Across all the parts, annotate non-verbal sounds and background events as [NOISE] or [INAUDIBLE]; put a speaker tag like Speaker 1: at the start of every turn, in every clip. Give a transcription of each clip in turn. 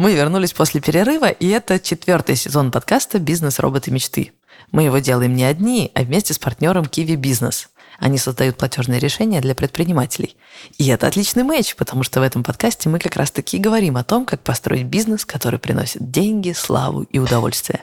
Speaker 1: Мы вернулись после перерыва, и это четвертый сезон подкаста «Бизнес. Роботы. Мечты». Мы его делаем не одни, а вместе с партнером Kiwi Business. Они создают платежные решения для предпринимателей. И это отличный матч, потому что в этом подкасте мы как раз-таки говорим о том, как построить бизнес, который приносит деньги, славу и удовольствие.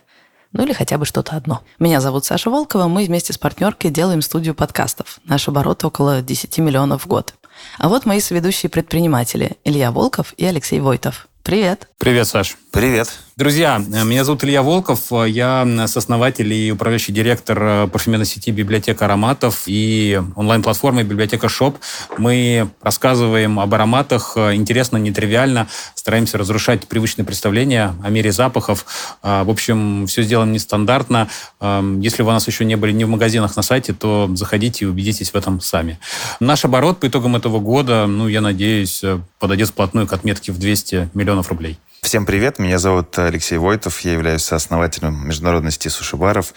Speaker 1: Ну или хотя бы что-то одно. Меня зовут Саша Волкова, мы вместе с партнеркой делаем студию подкастов. Наш оборот около 10 миллионов в год. А вот мои соведущие предприниматели Илья Волков и Алексей Войтов. Привет.
Speaker 2: Привет, Саш.
Speaker 3: Привет.
Speaker 2: Друзья, меня зовут Илья Волков, я сооснователь и управляющий директор э, парфюмерной сети «Библиотека ароматов» и онлайн-платформы «Библиотека Shop». Мы рассказываем об ароматах э, интересно, нетривиально, стараемся разрушать привычные представления о мире запахов. Э, в общем, все сделано нестандартно. Если вы у нас еще не были ни в магазинах на сайте, то заходите и убедитесь в этом сами. Наш оборот по итогам этого года, ну, я надеюсь, подойдет вплотную к отметке в 200 миллионов рублей.
Speaker 3: Всем привет, меня зовут Алексей Войтов, я являюсь сооснователем международной сети суши-баров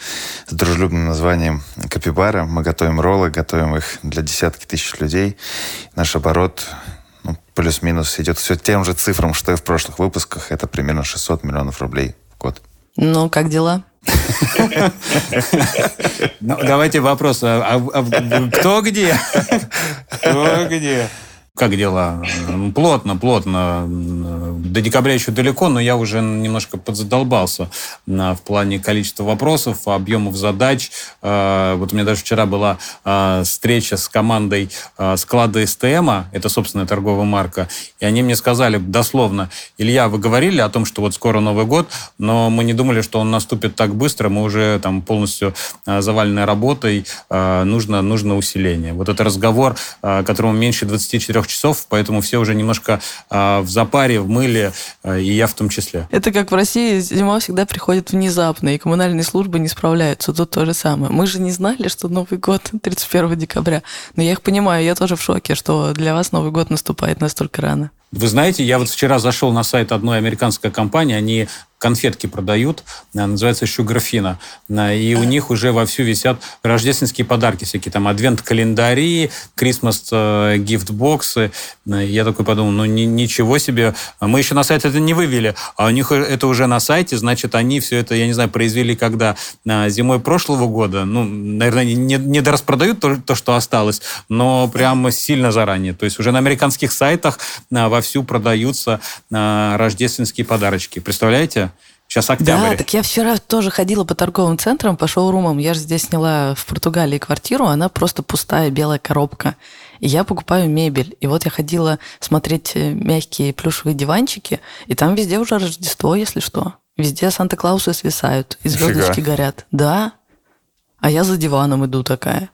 Speaker 3: с дружелюбным названием Капибара. Мы готовим роллы, готовим их для десятки тысяч людей. Наш оборот ну, плюс-минус идет все тем же цифрам, что и в прошлых выпусках. Это примерно 600 миллионов рублей в год.
Speaker 1: Ну, как дела?
Speaker 2: Ну, давайте вопрос. А, а, а кто где? [LAUGHS] Кто где? Как дела? Плотно, плотно. До декабря еще далеко, но я уже немножко подзадолбался в плане количества вопросов, объемов задач. А, вот у меня даже вчера была а, встреча с командой а, склада СТМа, это собственная торговая марка, и они мне сказали дословно, Илья, вы говорили о том, что вот скоро Новый год, но мы не думали, что он наступит так быстро, мы уже там полностью завалены работой, нужно, нужно усиление. Вот это разговор, которому меньше 24 трех часов, поэтому все уже немножко э, в запаре, в мыле, э, и я в том числе.
Speaker 1: Это как в России зима всегда приходит внезапно, и коммунальные службы не справляются. Тут то же самое. Мы же не знали, что Новый год [LAUGHS] 31 декабря. Но я их понимаю, я тоже в шоке, что для вас Новый год наступает настолько рано.
Speaker 2: Вы знаете, я вот вчера зашел на сайт одной американской компании, они конфетки продают, э, называется Sugarfina, э, и у них уже вовсю висят рождественские подарки, всякие там адвент-календари, Christmas гифт-боксы. Э, я такой подумал, ну ничего себе, мы еще на сайт это не вывели, а у них это уже на сайте, значит, они все это, я не знаю, произвели когда зимой прошлого года, ну, наверное, не, не дораспродают то, то, что осталось, но прямо сильно заранее. То есть уже на американских сайтах вовсю продаются рождественские подарочки. Представляете? Сейчас октябрь.
Speaker 1: Да, так я вчера тоже ходила по торговым центрам, по шоурумам. Я же здесь сняла в Португалии квартиру, она просто пустая белая коробка. И я покупаю мебель. И вот я ходила смотреть э, мягкие плюшевые диванчики, и там везде уже Рождество, если что. Везде Санта-Клаусы свисают, и звездочки горят. Да. А я за диваном иду такая.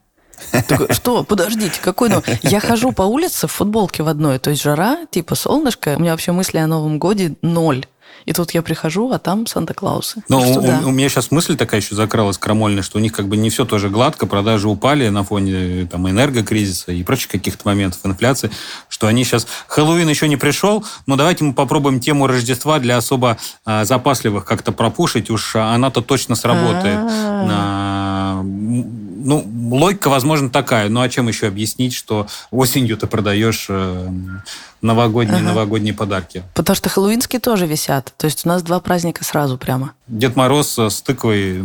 Speaker 1: Так, [LAUGHS] что? Подождите, какой ну? Я хожу по улице в футболке в одной, то есть жара, типа солнышко. У меня вообще мысли о Новом годе ноль. И тут я прихожу, а там Санта-Клаусы.
Speaker 2: Ну, у, да. у меня сейчас мысль такая еще закралась крамольная, что у них как бы не все тоже гладко, продажи упали на фоне там, энергокризиса и прочих каких-то моментов инфляции, что они сейчас... Хэллоуин еще не пришел, но давайте мы попробуем тему Рождества для особо а, запасливых как-то пропушить, уж она-то точно сработает. А, ну, логика, возможно, такая. Ну, а чем еще объяснить, что осенью ты продаешь э, новогодние, ага. новогодние подарки?
Speaker 1: Потому что хэллоуинские тоже висят. То есть у нас два праздника сразу прямо.
Speaker 2: Дед Мороз с тыквой. [LAUGHS]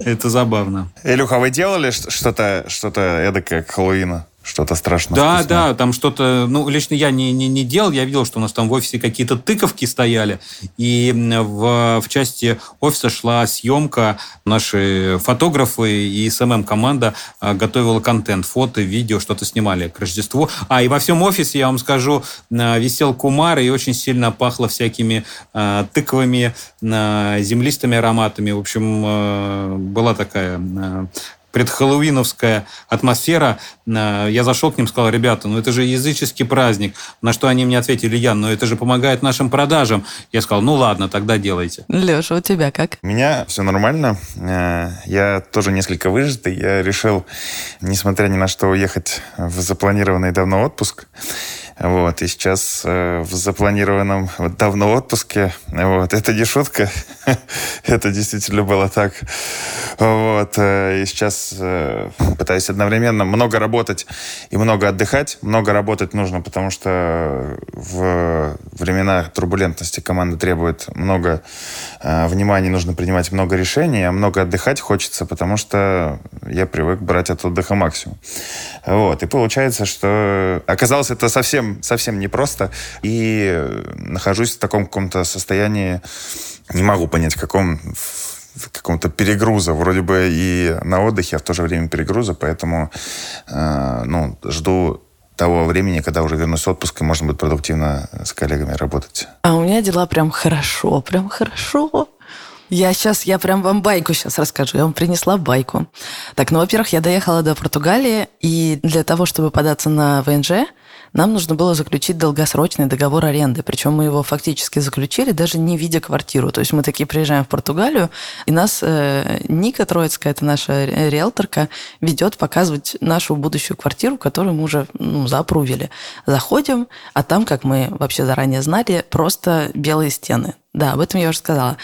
Speaker 2: Это забавно.
Speaker 3: Илюха, вы делали что-то что-то эдакое к Хэллоуину? Что-то страшное.
Speaker 2: Да, вкусное. да, там что-то, ну, лично я не, не, не делал, я видел, что у нас там в офисе какие-то тыковки стояли, и в, в части офиса шла съемка, наши фотографы и СММ-команда а, готовила контент, фото, видео, что-то снимали к Рождеству. А, и во всем офисе, я вам скажу, а, висел кумар, и очень сильно пахло всякими а, тыковыми, землистыми ароматами. В общем, была такая предхэллоуиновская атмосфера. Э, я зашел к ним, сказал, ребята, ну это же языческий праздник. На что они мне ответили, Ян, ну это же помогает нашим продажам. Я сказал, ну ладно, тогда делайте.
Speaker 1: Леша, у тебя как?
Speaker 3: У меня все нормально. Э, я тоже несколько выжатый. Я решил, несмотря ни на что, уехать в запланированный давно отпуск. Вот, и сейчас э, в запланированном вот, давно отпуске, вот, это не шутка, [LAUGHS] это действительно было так. Вот. Э, и сейчас э, пытаюсь одновременно много работать и много отдыхать. Много работать нужно, потому что в времена турбулентности команда требует много э, внимания, нужно принимать много решений, а много отдыхать хочется, потому что я привык брать от отдыха максимум. Вот. И получается, что оказалось это совсем, совсем непросто. И нахожусь в таком каком-то состоянии не могу понять, в каком каком-то перегруза, вроде бы и на отдыхе, а в то же время перегруза, поэтому э, ну, жду того времени, когда уже вернусь с отпуска, и можно будет продуктивно с коллегами работать.
Speaker 1: А у меня дела прям хорошо, прям хорошо. Я сейчас, я прям вам байку сейчас расскажу. Я вам принесла байку. Так, ну, во-первых, я доехала до Португалии, и для того, чтобы податься на ВНЖ, нам нужно было заключить долгосрочный договор аренды. Причем мы его фактически заключили, даже не видя квартиру. То есть мы такие приезжаем в Португалию, и нас э, Ника Троицкая, это наша риэлторка, ведет показывать нашу будущую квартиру, которую мы уже ну, запрувили. Заходим, а там, как мы вообще заранее знали, просто белые стены. Да, об этом я уже сказала.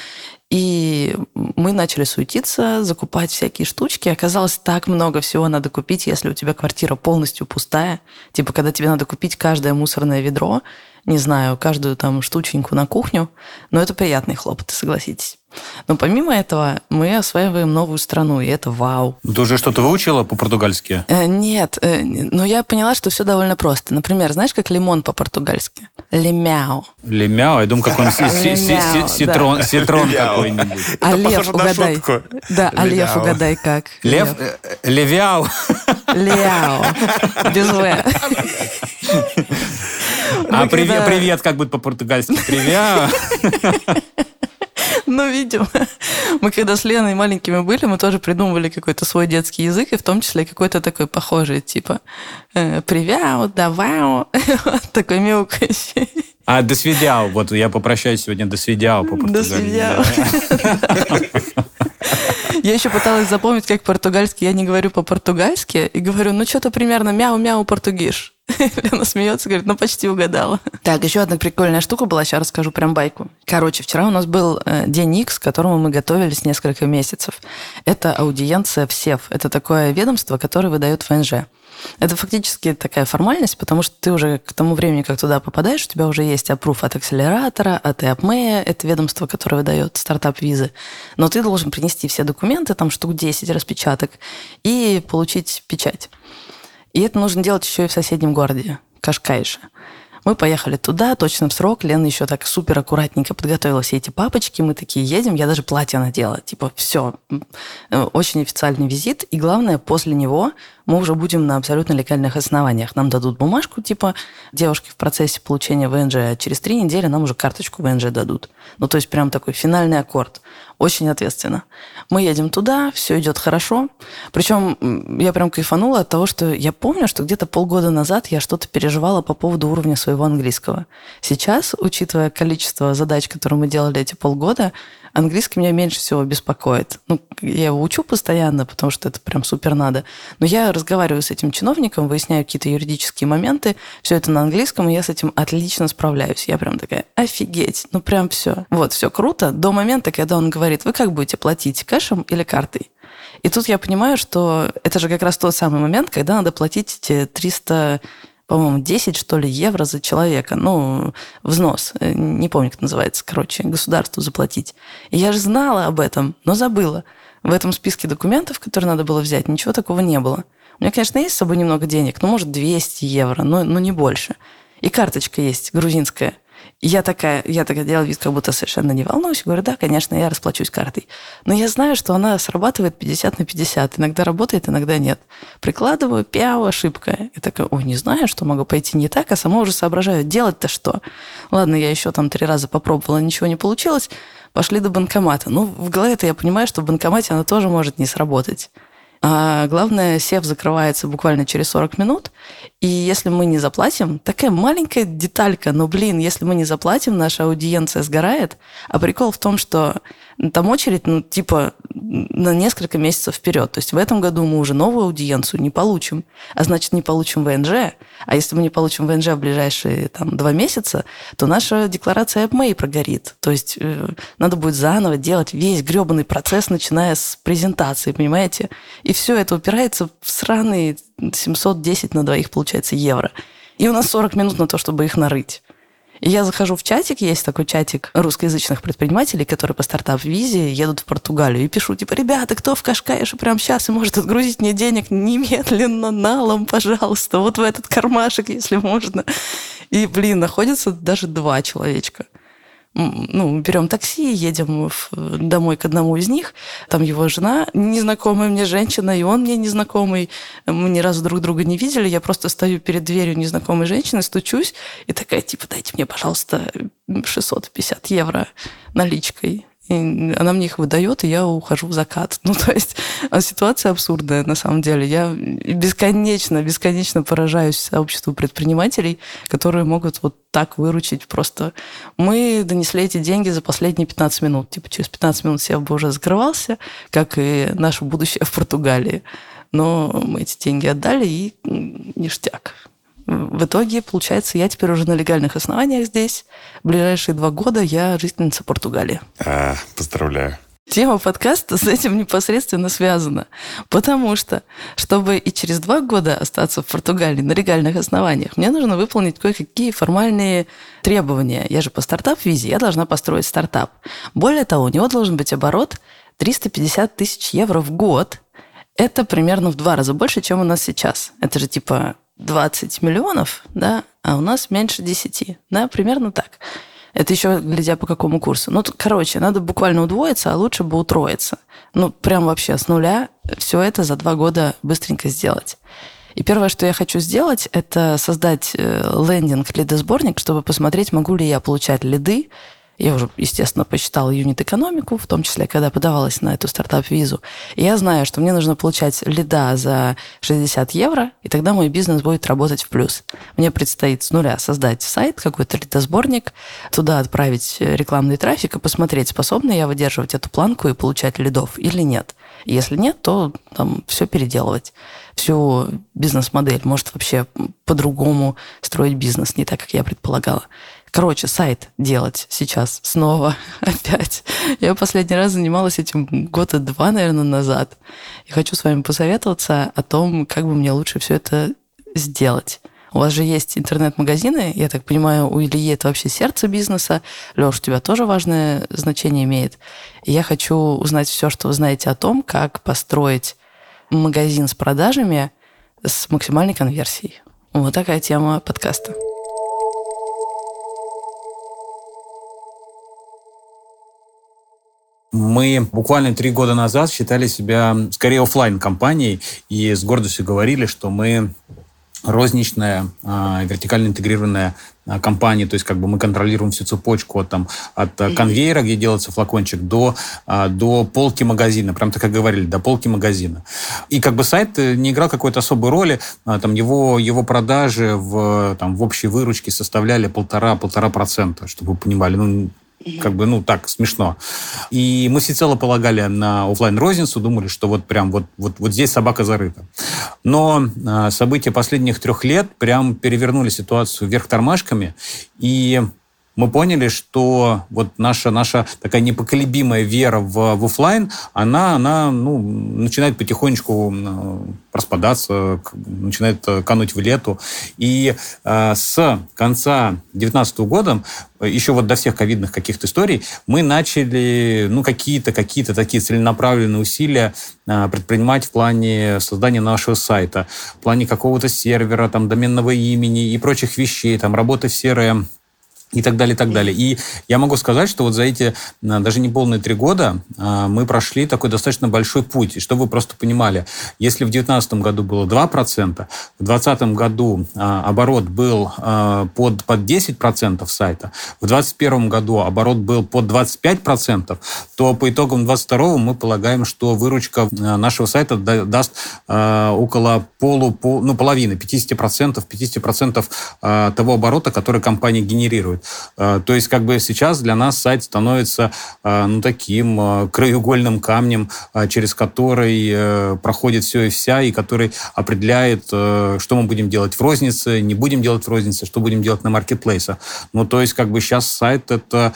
Speaker 1: И мы начали суетиться, закупать всякие штучки. Оказалось, так много всего надо купить, если у тебя квартира полностью пустая. Типа, когда тебе надо купить каждое мусорное ведро, не знаю, каждую там штученьку на кухню. Но это приятные хлопоты, согласитесь. Но помимо этого мы осваиваем новую страну, и это вау.
Speaker 2: Ты уже что-то выучила по-португальски?
Speaker 1: Э, нет, э, но я поняла, что все довольно просто. Например, знаешь, как лимон по-португальски? Лемяо.
Speaker 2: Лемяо? Я думаю, какой-нибудь ситрон, ситрон какой-нибудь.
Speaker 1: А лев, угадай. Да, а лев, угадай как.
Speaker 2: Лев? Левяу.
Speaker 1: Леао. Без В. [LAUGHS]
Speaker 2: А привет, привет, как будет по-португальски? Привет.
Speaker 1: Ну, видимо. Мы когда с Леной маленькими были, мы тоже придумывали какой-то свой детский язык, и в том числе какой-то такой похожий, типа э, «Привяу», «давау», [LAUGHS] такой мяукающий.
Speaker 2: А до свидяу. Вот я попрощаюсь сегодня до свидяу по
Speaker 1: До свидяу. [LAUGHS] Я еще пыталась запомнить, как португальский. Я не говорю по-португальски и говорю, ну что-то примерно мяу-мяу португиш. [LAUGHS] Лена смеется, говорит, ну почти угадала. Так, еще одна прикольная штука была, сейчас расскажу прям байку. Короче, вчера у нас был э, день X, к которому мы готовились несколько месяцев. Это аудиенция в СЕФ. Это такое ведомство, которое выдает ФНЖ. Это фактически такая формальность, потому что ты уже к тому времени, как туда попадаешь, у тебя уже есть опруф от акселератора, от EAPME, это ведомство, которое выдает стартап-визы. Но ты должен принести все документы, там штук 10 распечаток, и получить печать. И это нужно делать еще и в соседнем городе, Кашкайше. Мы поехали туда, точно в срок. Лена еще так супер аккуратненько подготовила все эти папочки. Мы такие едем, я даже платье надела. Типа, все, э, очень официальный визит. И главное, после него мы уже будем на абсолютно легальных основаниях. Нам дадут бумажку, типа, девушки в процессе получения ВНЖ, а через три недели нам уже карточку ВНЖ дадут. Ну, то есть прям такой финальный аккорд. Очень ответственно. Мы едем туда, все идет хорошо. Причем я прям кайфанула от того, что я помню, что где-то полгода назад я что-то переживала по поводу уровня своего английского. Сейчас, учитывая количество задач, которые мы делали эти полгода, Английский меня меньше всего беспокоит. Ну, я его учу постоянно, потому что это прям супер надо. Но я разговариваю с этим чиновником, выясняю какие-то юридические моменты, все это на английском, и я с этим отлично справляюсь. Я прям такая, офигеть, ну прям все. Вот, все круто до момента, когда он говорит, вы как будете платить, кэшем или картой? И тут я понимаю, что это же как раз тот самый момент, когда надо платить эти 300 по-моему, 10, что ли, евро за человека. Ну, взнос. Э, не помню, как называется. Короче, государству заплатить. И я же знала об этом, но забыла. В этом списке документов, которые надо было взять, ничего такого не было. У меня, конечно, есть с собой немного денег, ну, может, 200 евро, но, но не больше. И карточка есть, грузинская – я такая, я такая делала вид, как будто совершенно не волнуюсь. Говорю, да, конечно, я расплачусь картой. Но я знаю, что она срабатывает 50 на 50. Иногда работает, иногда нет. Прикладываю, пяу, ошибка. И такая, ой, не знаю, что могу пойти не так, а сама уже соображаю, делать-то что? Ладно, я еще там три раза попробовала, ничего не получилось. Пошли до банкомата. Ну, в голове-то я понимаю, что в банкомате она тоже может не сработать. А главное, сев закрывается буквально через 40 минут, и если мы не заплатим, такая маленькая деталька, но, блин, если мы не заплатим, наша аудиенция сгорает. А прикол в том, что там очередь, ну, типа, на несколько месяцев вперед. То есть в этом году мы уже новую аудиенцию не получим, а значит, не получим ВНЖ. А если мы не получим ВНЖ в ближайшие там, два месяца, то наша декларация AppMay прогорит. То есть э, надо будет заново делать весь гребаный процесс, начиная с презентации, понимаете? И все это упирается в сраные 710 на двоих, получается, евро. И у нас 40 минут на то, чтобы их нарыть. И я захожу в чатик, есть такой чатик русскоязычных предпринимателей, которые по стартап-визе едут в Португалию, и пишу, типа, ребята, кто в Кашкайше прямо сейчас и может отгрузить мне денег немедленно, налом, пожалуйста, вот в этот кармашек, если можно. И, блин, находится даже два человечка ну, берем такси, едем в, домой к одному из них, там его жена, незнакомая мне женщина, и он мне незнакомый, мы ни разу друг друга не видели, я просто стою перед дверью незнакомой женщины, стучусь, и такая, типа, дайте мне, пожалуйста, 650 евро наличкой. И она мне их выдает, и я ухожу в закат. [LAUGHS] Ну, то есть а ситуация абсурдная, на самом деле. Я бесконечно, бесконечно поражаюсь сообществу предпринимателей, которые могут вот так выручить просто. Мы донесли эти деньги за последние 15 минут. Типа через 15 минут сев бы уже закрывался, как и наше будущее в Португалии. Но мы эти деньги отдали, и ништяк. В итоге, получается, я теперь уже на легальных основаниях здесь. В ближайшие два года я жительница Португалии.
Speaker 3: А, поздравляю.
Speaker 1: Тема подкаста с этим непосредственно связана. Потому что, чтобы и через два года остаться в Португалии на легальных основаниях, мне нужно выполнить кое-какие формальные требования. Я же по стартап-визе, я должна построить стартап. Более того, у него должен быть оборот 350 тысяч евро в год. Это примерно в два раза больше, чем у нас сейчас. Это же типа 20 миллионов, да, а у нас меньше 10, да, примерно так. Это еще глядя по какому курсу. Ну, короче, надо буквально удвоиться, а лучше бы утроиться. Ну, прям вообще с нуля все это за два года быстренько сделать. И первое, что я хочу сделать, это создать э, лендинг лидосборник, чтобы посмотреть, могу ли я получать лиды я уже, естественно, посчитала юнит-экономику, в том числе, когда подавалась на эту стартап-визу. И я знаю, что мне нужно получать лида за 60 евро, и тогда мой бизнес будет работать в плюс. Мне предстоит с нуля создать сайт, какой-то лидосборник, туда отправить рекламный трафик и посмотреть, способна я выдерживать эту планку и получать лидов или нет. Если нет, то там все переделывать. Всю бизнес-модель, может вообще по-другому строить бизнес, не так, как я предполагала. Короче, сайт делать сейчас снова [LAUGHS] опять. Я последний раз занималась этим года два, наверное, назад. И хочу с вами посоветоваться о том, как бы мне лучше все это сделать. У вас же есть интернет-магазины, я так понимаю, у Ильи это вообще сердце бизнеса. Леш, у тебя тоже важное значение имеет. И я хочу узнать все, что вы знаете о том, как построить магазин с продажами с максимальной конверсией. Вот такая тема подкаста.
Speaker 2: Мы буквально три года назад считали себя скорее офлайн компанией и с гордостью говорили, что мы розничная, э, вертикально интегрированная э, компания, то есть как бы мы контролируем всю цепочку от, там, от mm-hmm. конвейера, где делается флакончик, до, э, до полки магазина, прям так как говорили, до полки магазина. И как бы сайт не играл какой-то особой роли, там его, его продажи в, там, в общей выручке составляли полтора-полтора процента, чтобы вы понимали, ну, как бы, ну, так, смешно. И мы всецело полагали на офлайн розницу думали, что вот прям вот, вот, вот здесь собака зарыта. Но э, события последних трех лет прям перевернули ситуацию вверх тормашками, и мы поняли, что вот наша, наша такая непоколебимая вера в, в офлайн, она, она ну, начинает потихонечку распадаться, начинает кануть в лету. И э, с конца 2019 года, еще вот до всех ковидных каких-то историй, мы начали ну, какие-то какие такие целенаправленные усилия э, предпринимать в плане создания нашего сайта, в плане какого-то сервера, там, доменного имени и прочих вещей, там, работы в CRM, и так далее, и так далее. И я могу сказать, что вот за эти а, даже не полные три года а, мы прошли такой достаточно большой путь. И чтобы вы просто понимали, если в 2019 году было 2%, в 2020 году а, оборот был под, под 10% сайта, в 2021 году оборот был под 25%, то по итогам 2022 мы полагаем, что выручка нашего сайта даст около полу, ну, половины, 50%, 50% того оборота, который компания генерирует. Делать. То есть как бы сейчас для нас сайт становится ну, таким краеугольным камнем, через который проходит все и вся, и который определяет, что мы будем делать в рознице, не будем делать в рознице, что будем делать на маркетплейсах. Ну, то есть как бы сейчас сайт это...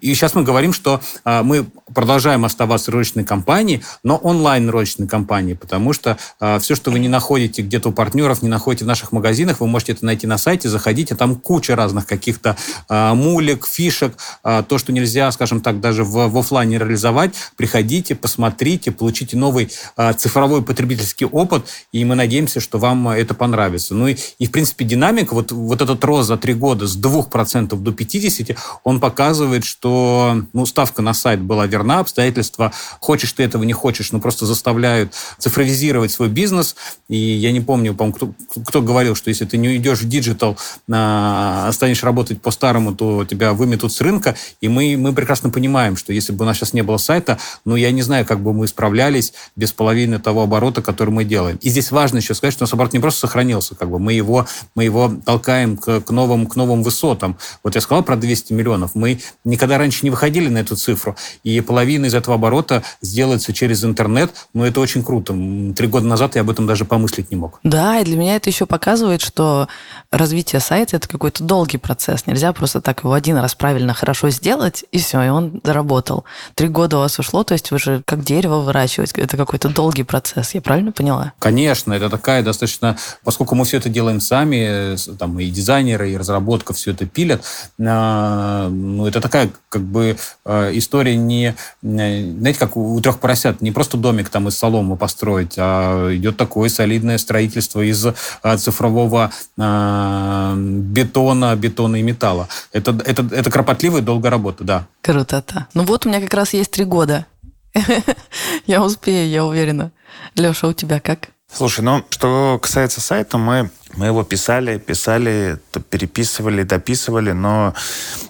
Speaker 2: И сейчас мы говорим, что мы продолжаем оставаться розничной компанией, но онлайн-розничной компанией, потому что все, что вы не находите где-то у партнеров, не находите в наших магазинах, вы можете это найти на сайте, заходите, там куча разных каких-то э, мулек, фишек, э, то, что нельзя, скажем так, даже в, в офлайне реализовать. Приходите, посмотрите, получите новый э, цифровой потребительский опыт, и мы надеемся, что вам это понравится. Ну и, и в принципе, динамика, вот, вот этот рост за три года с 2% до 50%, он показывает, что ну, ставка на сайт была верна, обстоятельства, хочешь ты этого, не хочешь, но просто заставляют цифровизировать свой бизнес. И я не помню, по кто, кто говорил, что если ты не уйдешь в digital, станешь работать по-старому, то тебя выметут с рынка. И мы, мы прекрасно понимаем, что если бы у нас сейчас не было сайта, ну, я не знаю, как бы мы справлялись без половины того оборота, который мы делаем. И здесь важно еще сказать, что у нас оборот не просто сохранился, как бы мы его, мы его толкаем к, к, новым, к новым высотам. Вот я сказал про 200 миллионов. Мы никогда раньше не выходили на эту цифру, и половина из этого оборота сделается через интернет, но это очень круто. Три года назад я об этом даже помыслить не мог.
Speaker 1: Да, и для меня это еще показывает, что развитие сайта это какой-то долгий процесс. Нельзя просто так его один раз правильно, хорошо сделать, и все, и он заработал. Три года у вас ушло, то есть вы же как дерево выращивать. Это какой-то долгий процесс. Я правильно поняла?
Speaker 2: Конечно, это такая достаточно... Поскольку мы все это делаем сами, там и дизайнеры, и разработка все это пилят, а, ну, это такая как бы а, история не... Знаете, как у трех поросят, не просто домик там из соломы построить, а идет такое солидное строительство из а, цифрового бетона, бетона и металла. Это, это, это кропотливая долгая работа, да.
Speaker 1: Круто-то. Ну вот у меня как раз есть три года. [LAUGHS] Я успею, я уверена. Леша, у тебя как?
Speaker 3: Слушай, ну, что касается сайта, мы, мы его писали, писали, переписывали, дописывали, но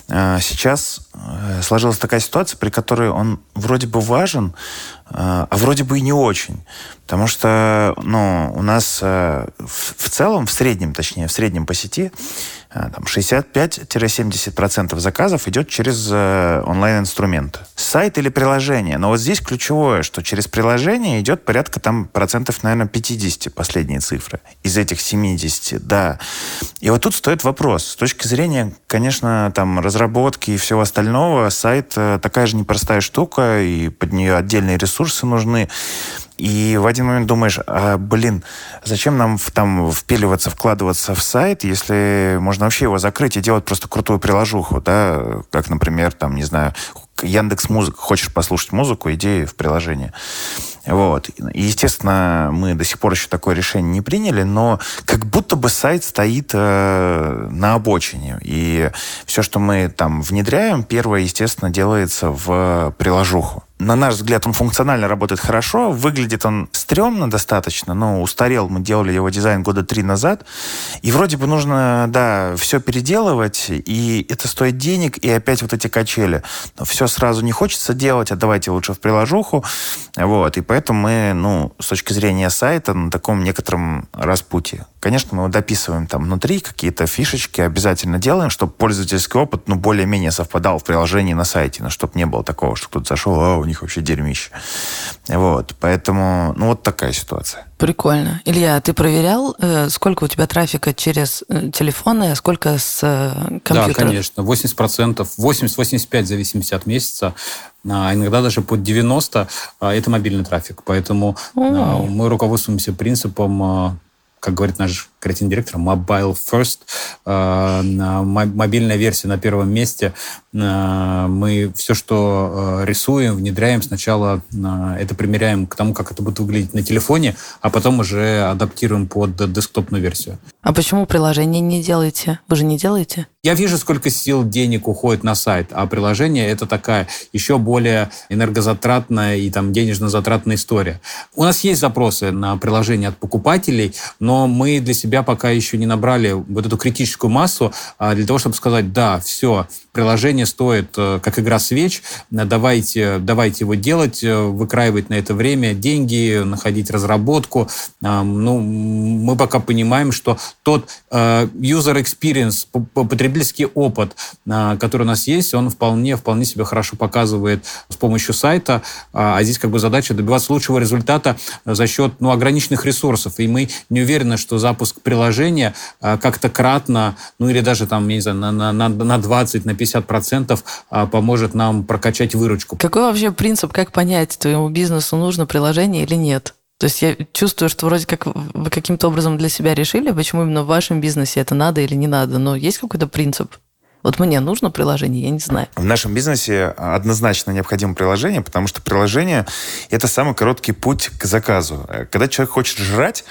Speaker 3: э, сейчас э, сложилась такая ситуация, при которой он вроде бы важен, э, а вроде бы и не очень. Потому что, ну, у нас э, в, в целом, в среднем, точнее, в среднем по сети, э, 65-70% заказов идет через э, онлайн-инструменты. Сайт или приложение. Но вот здесь ключевое, что через приложение идет порядка там процентов, наверное, 50 последние цифры. Из этих 70, да. И вот тут стоит вопрос. С точки зрения, конечно, там разработки и всего остального, сайт такая же непростая штука, и под нее отдельные ресурсы нужны. И в один момент думаешь, а, блин, зачем нам в, там впиливаться, вкладываться в сайт, если можно вообще его закрыть и делать просто крутую приложуху, да, как, например, там, не знаю, Яндекс Музыка, хочешь послушать музыку, иди в приложение. Вот. И, естественно, мы до сих пор еще такое решение не приняли, но как будто бы сайт стоит э, на обочине. И все, что мы там внедряем, первое, естественно, делается в приложуху на наш взгляд, он функционально работает хорошо, выглядит он стрёмно достаточно, но устарел, мы делали его дизайн года три назад, и вроде бы нужно, да, все переделывать, и это стоит денег, и опять вот эти качели. Но все сразу не хочется делать, а давайте лучше в приложуху, вот, и поэтому мы, ну, с точки зрения сайта, на таком некотором распутье. Конечно, мы его дописываем там внутри, какие-то фишечки обязательно делаем, чтобы пользовательский опыт, ну, более-менее совпадал в приложении на сайте, но чтобы не было такого, что кто-то зашел, них вообще дерьмище. Вот, поэтому, ну, вот такая ситуация.
Speaker 1: Прикольно. Илья, ты проверял, э, сколько у тебя трафика через э, телефоны, а сколько с э, компьютера?
Speaker 2: Да, конечно. 80%, 80-85% в зависимости от месяца, а иногда даже под 90% а, это мобильный трафик. Поэтому mm. мы руководствуемся принципом как говорит наш креативный директор, mobile first, э, мобильная версия на первом месте. Э, мы все, что э, рисуем, внедряем, сначала это примеряем к тому, как это будет выглядеть на телефоне, а потом уже адаптируем под десктопную версию.
Speaker 1: А почему приложение не делаете? Вы же не делаете?
Speaker 2: Я вижу, сколько сил, денег уходит на сайт, а приложение это такая еще более энергозатратная и там денежно-затратная история. У нас есть запросы на приложение от покупателей, но мы для себя пока еще не набрали вот эту критическую массу а, для того, чтобы сказать, да, все, приложение стоит э, как игра свеч, давайте, давайте его делать, э, выкраивать на это время деньги, находить разработку. Ну, мы пока понимаем, что тот э, user experience, потребительский опыт, который у нас есть, он вполне, вполне себя хорошо показывает с помощью сайта, а здесь как бы задача добиваться лучшего результата за счет ну, ограниченных ресурсов. И мы не уверены, что запуск приложения как-то кратно, ну или даже там, я не знаю, на, на, на 20, на 50 процентов поможет нам прокачать выручку.
Speaker 1: Какой вообще принцип, как понять, твоему бизнесу нужно приложение или нет? То есть я чувствую, что вроде как вы каким-то образом для себя решили, почему именно в вашем бизнесе это надо или не надо, но есть какой-то принцип? Вот мне нужно приложение, я не знаю.
Speaker 3: В нашем бизнесе однозначно необходимо приложение, потому что приложение – это самый короткий путь к заказу. Когда человек хочет жрать,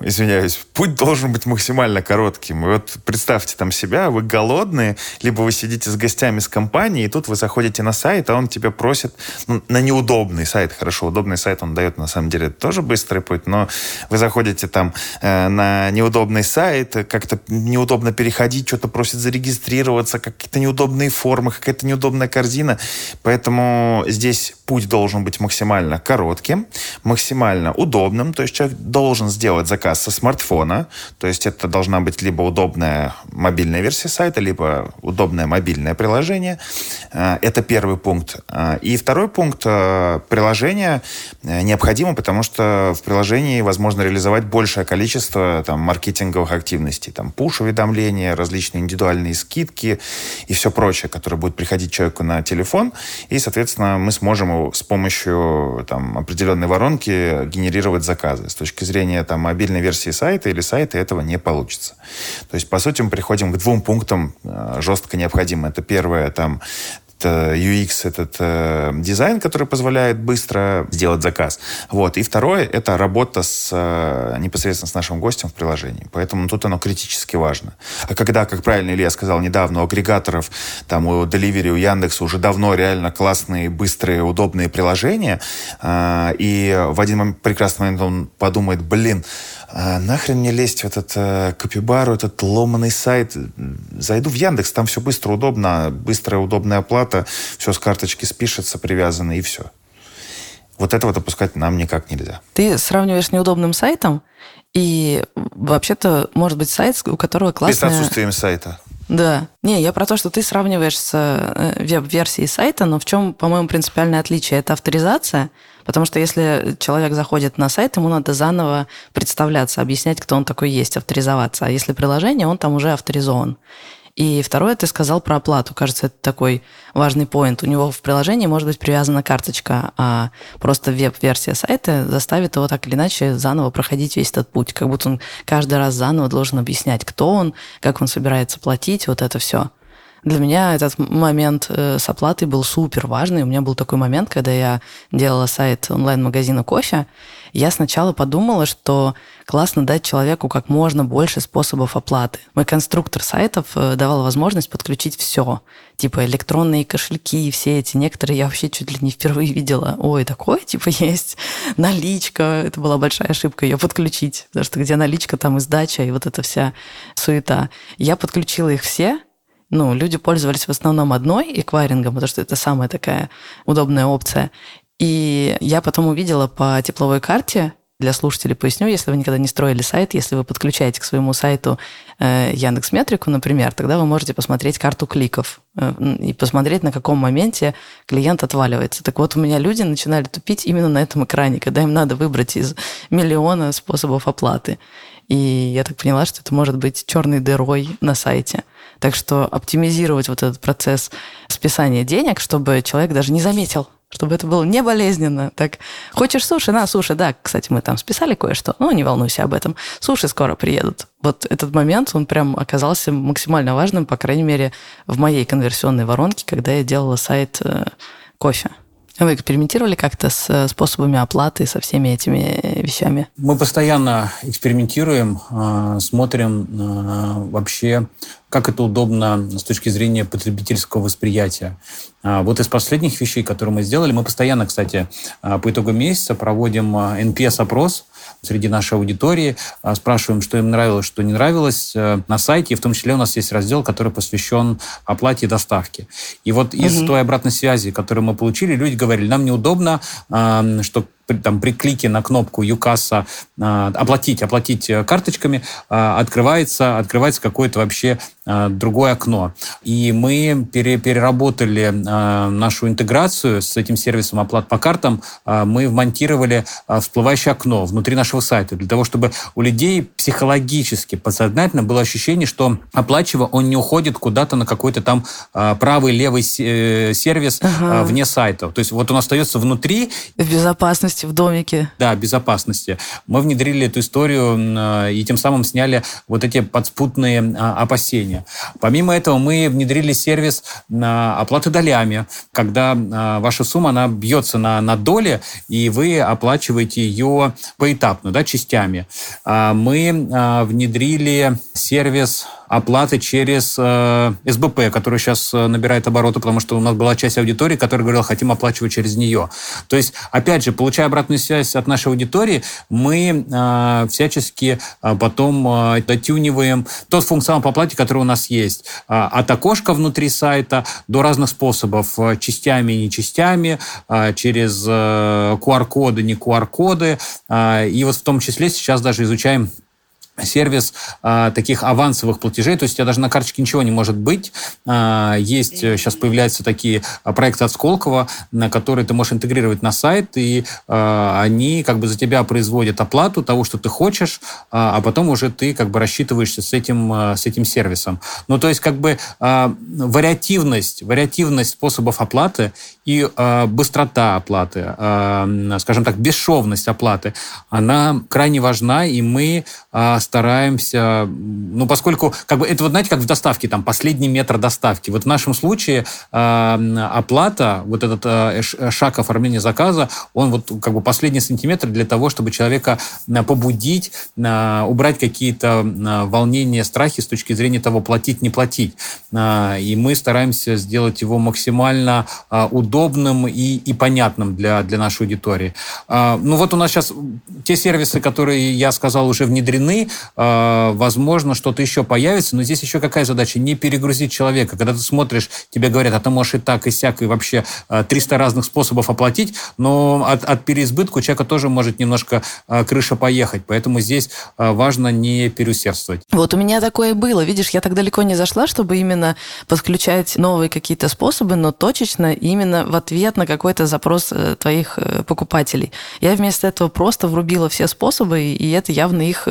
Speaker 3: извиняюсь, путь должен быть максимально коротким. И вот представьте там себя, вы голодные, либо вы сидите с гостями с компанией, и тут вы заходите на сайт, а он тебя просит ну, на неудобный сайт. Хорошо, удобный сайт он дает, на самом деле, тоже быстрый путь, но вы заходите там э, на неудобный сайт, как-то неудобно переходить, что-то просит зарегистрироваться, какие-то неудобные формы, какая-то неудобная корзина. Поэтому здесь путь должен быть максимально коротким, максимально удобным, то есть человек должен сделать заказ заказ со смартфона. То есть это должна быть либо удобная мобильная версия сайта, либо удобное мобильное приложение. Э, это первый пункт. Э, и второй пункт. Э, приложение необходимо, потому что в приложении возможно реализовать большее количество там, маркетинговых активностей. Там пуш-уведомления, различные индивидуальные скидки и все прочее, которое будет приходить человеку на телефон. И, соответственно, мы сможем с помощью там, определенной воронки генерировать заказы. С точки зрения там, мобильной отдельной версии сайта или сайта этого не получится. То есть, по сути, мы приходим к двум пунктам э, жестко необходимым. Это первое, там, это UX, этот э, дизайн, который позволяет быстро сделать заказ. Вот. И второе, это работа с, э, непосредственно с нашим гостем в приложении. Поэтому тут оно критически важно. А когда, как правильно Илья сказал недавно, у агрегаторов, там, у Delivery, у Яндекса уже давно реально классные, быстрые, удобные приложения, э, и в один момент, прекрасный момент он подумает, блин, а нахрен мне лезть в этот э, копибару, этот ломаный сайт. Зайду в Яндекс, там все быстро, удобно, быстрая, удобная оплата, все с карточки спишется, привязано, и все. Вот этого допускать нам никак нельзя.
Speaker 1: Ты сравниваешь с неудобным сайтом, и вообще-то может быть сайт, у которого классная...
Speaker 3: Без отсутствием сайта.
Speaker 1: Да. Не, я про то, что ты сравниваешь с э, веб-версией сайта, но в чем, по-моему, принципиальное отличие? Это авторизация, потому что если человек заходит на сайт, ему надо заново представляться, объяснять, кто он такой есть, авторизоваться. А если приложение, он там уже авторизован. И второе, ты сказал про оплату. Кажется, это такой важный поинт. У него в приложении может быть привязана карточка, а просто веб-версия сайта заставит его так или иначе заново проходить весь этот путь. Как будто он каждый раз заново должен объяснять, кто он, как он собирается платить, вот это все. Для меня этот момент э, с оплатой был супер важный. У меня был такой момент, когда я делала сайт онлайн-магазина кофе. Я сначала подумала, что классно дать человеку как можно больше способов оплаты. Мой конструктор сайтов э, давал возможность подключить все. Типа электронные кошельки, все эти. Некоторые я вообще чуть ли не впервые видела. Ой, такое типа [LAUGHS] есть. Наличка. Это была большая ошибка ее подключить. Потому что где наличка, там и сдача, и вот эта вся суета. Я подключила их все, ну, люди пользовались в основном одной эквайрингом, потому что это самая такая удобная опция. И я потом увидела по тепловой карте, для слушателей поясню, если вы никогда не строили сайт, если вы подключаете к своему сайту э, Яндекс Метрику, например, тогда вы можете посмотреть карту кликов э, и посмотреть, на каком моменте клиент отваливается. Так вот, у меня люди начинали тупить именно на этом экране, когда им надо выбрать из миллиона способов оплаты. И я так поняла, что это может быть черной дырой на сайте. Так что оптимизировать вот этот процесс списания денег, чтобы человек даже не заметил, чтобы это было не болезненно. Так, хочешь суши? На, суши, да. Кстати, мы там списали кое-что. Ну, не волнуйся об этом. Суши скоро приедут. Вот этот момент, он прям оказался максимально важным, по крайней мере, в моей конверсионной воронке, когда я делала сайт э, кофе. Вы экспериментировали как-то с э, способами оплаты, со всеми этими э, вещами?
Speaker 2: Мы постоянно экспериментируем, э, смотрим вообще, как это удобно с точки зрения потребительского восприятия. А, вот из последних вещей, которые мы сделали, мы постоянно, кстати, а, по итогу месяца проводим NPS-опрос среди нашей аудитории, спрашиваем, что им нравилось, что не нравилось э, на сайте, и в том числе у нас есть раздел, который посвящен оплате и доставке. И вот из угу. той обратной связи, которую мы получили, люди говорили, нам неудобно, что там, при клике на кнопку ЮКАСа э, оплатить, оплатить э, карточками, э, открывается, открывается какое-то вообще э, другое окно. И мы пере, переработали нашу интеграцию с этим сервисом оплат по картам, мы вмонтировали всплывающее окно внутри нашего сайта, для того, чтобы у людей психологически, подсознательно было ощущение, что оплачивая, он не уходит куда-то на какой-то там правый, левый э, сервис ага. вне сайта. То есть вот он остается внутри.
Speaker 1: В безопасности безопасности в домике.
Speaker 2: Да, безопасности. Мы внедрили эту историю э, и тем самым сняли вот эти подспутные а, опасения. Помимо этого, мы внедрили сервис оплаты долями, когда а, ваша сумма, она бьется на, на доли, и вы оплачиваете ее поэтапно, да, частями. А, мы внедрили сервис оплаты через э, СБП, который сейчас э, набирает обороты, потому что у нас была часть аудитории, которая говорила, хотим оплачивать через нее. То есть, опять же, получая обратную связь от нашей аудитории, мы э, всячески э, потом э, дотюниваем тот функционал по оплате, который у нас есть. Э, от окошка внутри сайта до разных способов, э, частями и не частями, э, через э, QR-коды, не QR-коды. Э, и вот в том числе сейчас даже изучаем сервис а, таких авансовых платежей, то есть у тебя даже на карточке ничего не может быть. А, есть, сейчас э, появляются такие а, проекты от Сколково, на которые ты можешь интегрировать на сайт, и а, они как бы за тебя производят оплату того, что ты хочешь, а, а потом уже ты как бы рассчитываешься с этим, а, с этим сервисом. Ну, то есть как бы а, вариативность, вариативность способов оплаты и а, быстрота оплаты, а, скажем так, бесшовность оплаты, она крайне важна, и мы а, стараемся, ну, поскольку, как бы, это вот, знаете, как в доставке, там, последний метр доставки. Вот в нашем случае э, оплата, вот этот э, шаг оформления заказа, он вот, как бы, последний сантиметр для того, чтобы человека побудить, э, убрать какие-то э, волнения, страхи с точки зрения того, платить, не платить. Э, и мы стараемся сделать его максимально э, удобным и, и понятным для, для нашей аудитории. Э, ну, вот у нас сейчас те сервисы, которые, я сказал, уже внедрены, Э, возможно, что-то еще появится, но здесь еще какая задача? Не перегрузить человека. Когда ты смотришь, тебе говорят, а ты можешь и так, и сяк, и вообще 300 э, разных способов оплатить, но от, от переизбытка у человека тоже может немножко э, крыша поехать. Поэтому здесь важно не переусердствовать.
Speaker 1: Вот у меня такое было. Видишь, я так далеко не зашла, чтобы именно подключать новые какие-то способы, но точечно именно в ответ на какой-то запрос твоих покупателей. Я вместо этого просто врубила все способы, и это явно их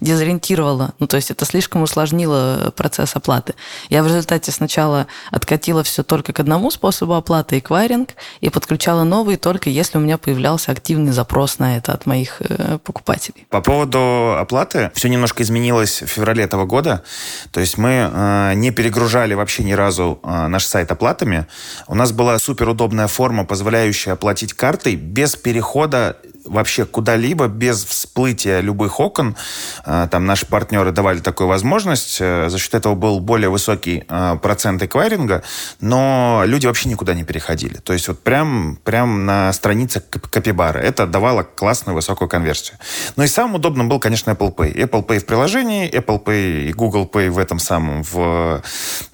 Speaker 1: дезориентировало. Ну, то есть это слишком усложнило процесс оплаты. Я в результате сначала откатила все только к одному способу оплаты, эквайринг, и подключала новый только если у меня появлялся активный запрос на это от моих э, покупателей.
Speaker 3: По поводу оплаты, все немножко изменилось в феврале этого года. То есть мы э, не перегружали вообще ни разу э, наш сайт оплатами. У нас была суперудобная форма, позволяющая оплатить картой без перехода вообще куда-либо без всплытия любых окон. А, там наши партнеры давали такую возможность. Э, за счет этого был более высокий а, процент эквайринга, но люди вообще никуда не переходили. То есть вот прям, прям на странице Капибара. Это давало классную высокую конверсию. Ну и самым удобным был, конечно, Apple Pay. Apple Pay в приложении, Apple Pay и Google Pay в этом самом в,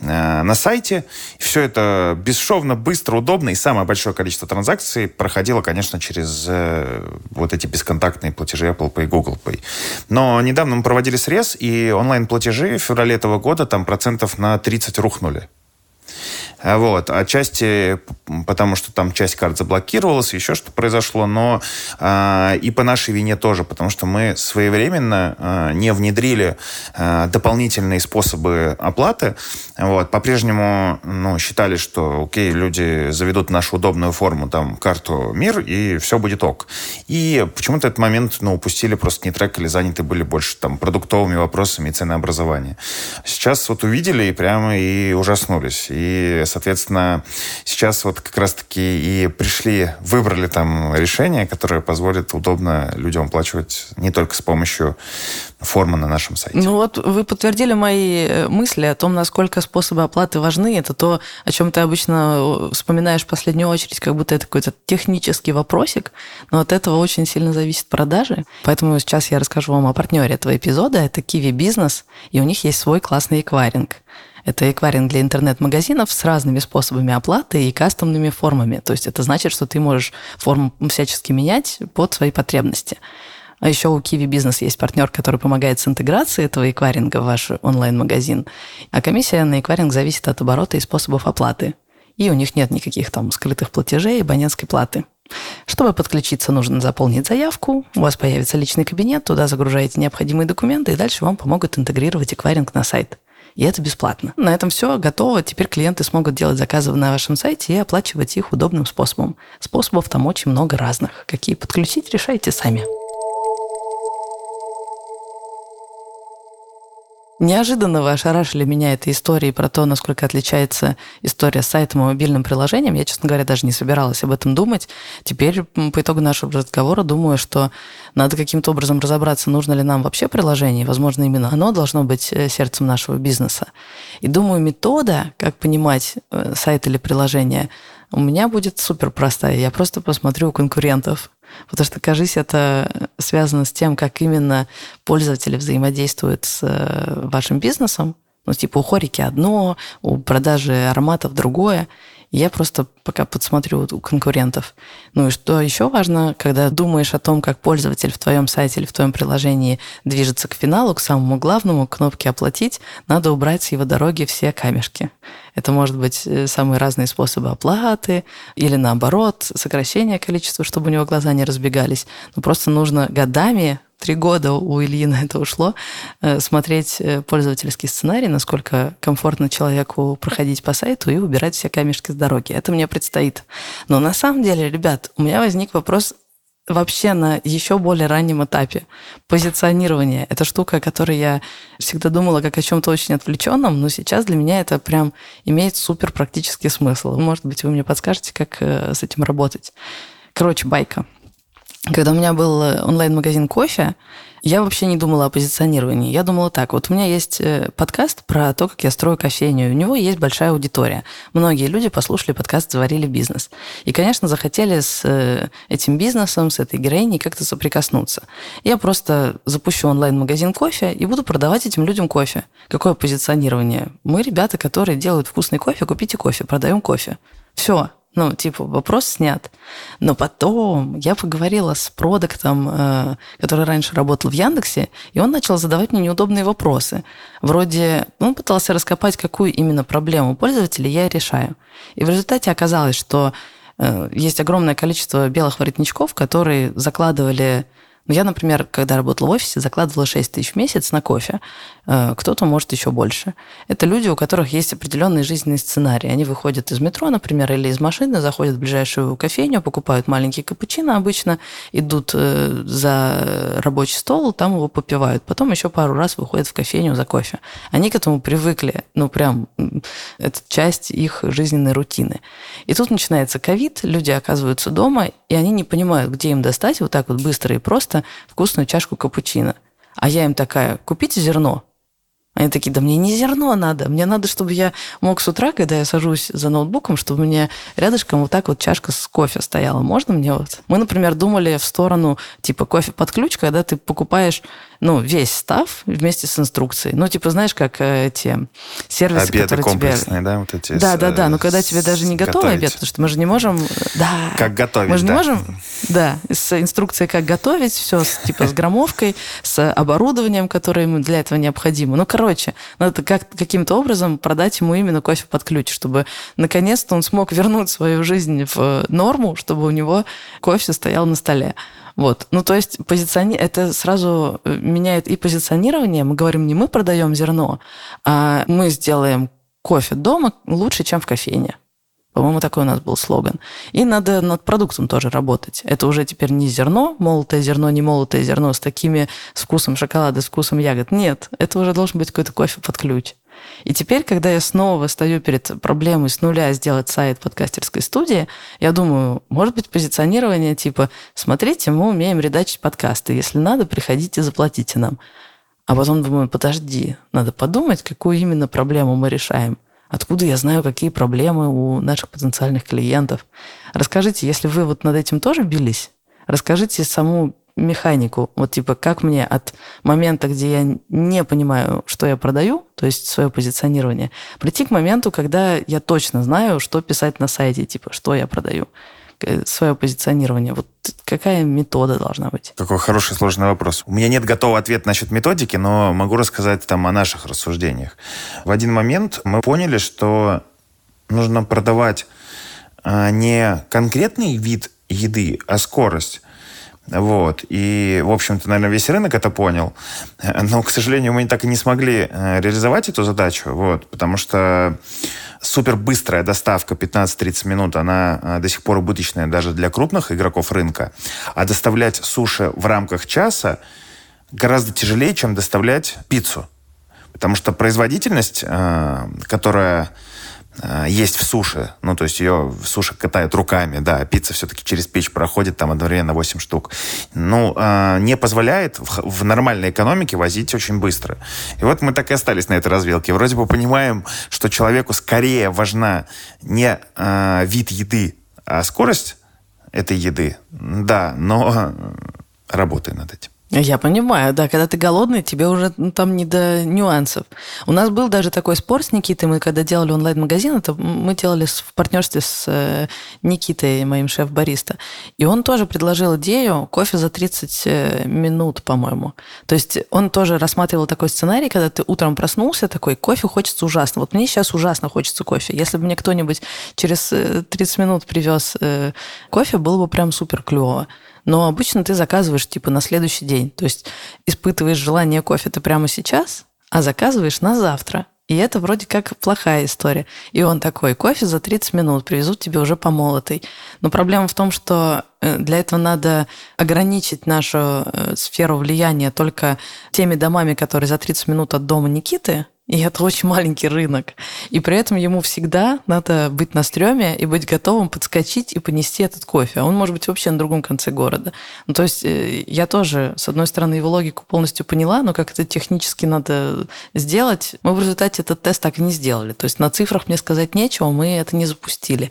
Speaker 3: э, на сайте. Все это бесшовно, быстро, удобно. И самое большое количество транзакций проходило, конечно, через э, вот эти бесконтактные платежи Apple Pay, Google Pay. Но недавно мы проводили срез, и онлайн-платежи в феврале этого года там процентов на 30 рухнули. А вот. Отчасти потому, что там часть карт заблокировалась, еще что произошло, но а, и по нашей вине тоже, потому что мы своевременно а, не внедрили а, дополнительные способы оплаты. Вот. По-прежнему ну, считали, что окей, люди заведут нашу удобную форму, там, карту МИР, и все будет ок. И почему-то этот момент ну, упустили, просто не трекали, заняты были больше там продуктовыми вопросами и ценообразования. Сейчас вот увидели и прямо и ужаснулись. И Соответственно, сейчас вот как раз-таки и пришли, выбрали там решение, которое позволит удобно людям оплачивать не только с помощью формы на нашем сайте.
Speaker 1: Ну вот вы подтвердили мои э, мысли о том, насколько способы оплаты важны. Это то, о чем ты обычно э, вспоминаешь в последнюю очередь, как будто это какой-то технический вопросик, но от этого очень сильно зависит продажи. Поэтому сейчас я расскажу вам о партнере этого эпизода. Это Kiwi Business, и у них есть свой классный эквайринг. Это эквайринг для интернет-магазинов с разными способами оплаты и кастомными формами. То есть это значит, что ты можешь форму всячески менять под свои потребности. А еще у Kiwi Business есть партнер, который помогает с интеграцией этого эквайринга в ваш онлайн-магазин. А комиссия на эквайринг зависит от оборота и способов оплаты. И у них нет никаких там скрытых платежей и абонентской платы. Чтобы подключиться, нужно заполнить заявку, у вас появится личный кабинет, туда загружаете необходимые документы, и дальше вам помогут интегрировать эквайринг на сайт. И это бесплатно. На этом все готово. Теперь клиенты смогут делать заказы на вашем сайте и оплачивать их удобным способом. Способов там очень много разных. Какие подключить, решайте сами. Неожиданно вы ошарашили меня этой историей про то, насколько отличается история с сайтом и мобильным приложением. Я, честно говоря, даже не собиралась об этом думать. Теперь, по итогу нашего разговора, думаю, что надо каким-то образом разобраться, нужно ли нам вообще приложение. Возможно, именно оно должно быть э, сердцем нашего бизнеса. И думаю, метода, как понимать э, сайт или приложение, у меня будет супер простая. Я просто посмотрю у конкурентов, Потому что, кажись, это связано с тем, как именно пользователи взаимодействуют с э, вашим бизнесом. Ну, типа у хорики одно, у продажи ароматов другое. Я просто пока подсмотрю у конкурентов. Ну и что еще важно, когда думаешь о том, как пользователь в твоем сайте или в твоем приложении движется к финалу, к самому главному, кнопке «Оплатить», надо убрать с его дороги все камешки. Это может быть э, самые разные способы оплаты или наоборот, сокращение количества, чтобы у него глаза не разбегались. Но просто нужно годами три года у Ильи на это ушло, э, смотреть э, пользовательский сценарий, насколько комфортно человеку проходить по сайту и убирать все камешки с дороги. Это мне предстоит. Но на самом деле, ребят, у меня возник вопрос вообще на еще более раннем этапе. Позиционирование – это штука, о которой я всегда думала как о чем-то очень отвлеченном, но сейчас для меня это прям имеет супер практический смысл. Может быть, вы мне подскажете, как э, с этим работать. Короче, байка. Когда у меня был э, онлайн-магазин кофе, я вообще не думала о позиционировании. Я думала так, вот у меня есть э, подкаст про то, как я строю кофейню. У него есть большая аудитория. Многие люди послушали подкаст «Заварили бизнес». И, конечно, захотели с э, этим бизнесом, с этой героиней как-то соприкоснуться. Я просто запущу онлайн-магазин кофе и буду продавать этим людям кофе. Какое позиционирование? Мы ребята, которые делают вкусный кофе, купите кофе, продаем кофе. Все, ну, типа, вопрос снят. Но потом я поговорила с продуктом, э, который раньше работал в Яндексе, и он начал задавать мне неудобные вопросы. Вроде, он пытался раскопать, какую именно проблему пользователя я решаю. И в результате оказалось, что э, есть огромное количество белых воротничков, которые закладывали ну, я, например, когда работала в офисе, закладывала 6 тысяч в месяц на кофе. Э, кто-то может еще больше. Это люди, у которых есть определенный жизненный сценарий. Они выходят из метро, например, или из машины, заходят в ближайшую кофейню, покупают маленький капучино обычно, идут э, за рабочий стол, там его попивают. Потом еще пару раз выходят в кофейню за кофе. Они к этому привыкли. Ну, прям это часть их жизненной рутины. И тут начинается ковид, люди оказываются дома, и они не понимают, где им достать вот так вот быстро и просто вкусную чашку капучино. А я им такая, купите зерно. Они такие, да мне не зерно надо, мне надо, чтобы я мог с утра, когда я сажусь за ноутбуком, чтобы у меня рядышком вот так вот чашка с кофе стояла. Можно мне вот? Мы, например, думали в сторону типа кофе под ключ, когда ты покупаешь ну, весь став вместе с инструкцией. Ну, типа, знаешь, как э, эти сервисы,
Speaker 3: Обеды
Speaker 1: которые
Speaker 3: комплексные,
Speaker 1: тебе...
Speaker 3: да, вот эти.
Speaker 1: Да, да, да, но когда тебе даже не готовый готовить. обед, потому что мы же не можем... Да.
Speaker 3: Как готовить,
Speaker 1: Мы же
Speaker 3: да.
Speaker 1: не можем, да, с инструкцией, как готовить, все, с, типа, с громовкой, с оборудованием, которое ему для этого необходимо. Ну, короче, надо как, каким-то образом продать ему именно кофе под ключ, чтобы наконец-то он смог вернуть свою жизнь в норму, чтобы у него кофе стоял на столе. Вот. Ну, то есть позициони... это сразу э, меняет и позиционирование. Мы говорим, не мы продаем зерно, а мы сделаем кофе дома лучше, чем в кофейне. По-моему, такой у нас был слоган. И надо над продуктом тоже работать. Это уже теперь не зерно, молотое зерно, не молотое зерно с такими с вкусом шоколада, с вкусом ягод. Нет, это уже должен быть какой-то кофе под ключ. И теперь, когда я снова стою перед проблемой с нуля сделать сайт подкастерской студии, я думаю, может быть, позиционирование типа «Смотрите, мы умеем редачить подкасты. Если надо, приходите, заплатите нам». А потом думаю, подожди, надо подумать, какую именно проблему мы решаем. Откуда я знаю, какие проблемы у наших потенциальных клиентов? Расскажите, если вы вот над этим тоже бились, расскажите саму механику. Вот типа, как мне от момента, где я не понимаю, что я продаю, то есть свое позиционирование, прийти к моменту, когда я точно знаю, что писать на сайте, типа, что я продаю свое позиционирование? Вот какая метода должна быть?
Speaker 3: Какой хороший сложный вопрос. У меня нет готового ответа насчет методики, но могу рассказать там о наших рассуждениях. В один момент мы поняли, что нужно продавать а, не конкретный вид еды, а скорость. Вот. И, в общем-то, наверное, весь рынок это понял. Но, к сожалению, мы так и не смогли э, реализовать эту задачу, вот, потому что супер быстрая доставка 15-30 минут, она э, до сих пор убыточная даже для крупных игроков рынка. А доставлять суши в рамках часа гораздо тяжелее, чем доставлять пиццу. Потому что производительность, э, которая есть в суше. Ну, то есть ее в суше катают руками, да, пицца все-таки через печь проходит там одновременно 8 штук. Ну, э, не позволяет в, в нормальной экономике возить очень быстро. И вот мы так и остались на этой развилке. Вроде бы понимаем, что человеку скорее важна не э, вид еды, а скорость этой еды. Да, но работаем над этим.
Speaker 1: Я понимаю, да, когда ты голодный, тебе уже ну, там не до нюансов. У нас был даже такой спор с Никитой, мы когда делали онлайн-магазин, это мы делали в партнерстве с э, Никитой, моим шеф-бариста, и он тоже предложил идею кофе за 30 э, минут, по-моему. То есть он тоже рассматривал такой сценарий, когда ты утром проснулся, такой, кофе хочется ужасно. Вот мне сейчас ужасно хочется кофе. Если бы мне кто-нибудь через 30 э, минут привез кофе, было бы прям супер клево. Но обычно ты заказываешь типа на следующий день. То есть испытываешь желание кофе ты прямо сейчас, а заказываешь на завтра. И это вроде как плохая история. И он такой, кофе за 30 минут привезут тебе уже помолотый. Но проблема в том, что э, для этого надо ограничить нашу э, сферу влияния только теми домами, которые за 30 минут от дома Никиты, и это очень маленький рынок. И при этом ему всегда надо быть на стреме и быть готовым подскочить и понести этот кофе. А он может быть вообще на другом конце города. Ну, то есть э, я тоже, с одной стороны, его логику полностью поняла, но как это технически надо сделать, мы в результате этот тест так и не сделали. То есть на цифрах мне сказать нечего, мы это не запустили.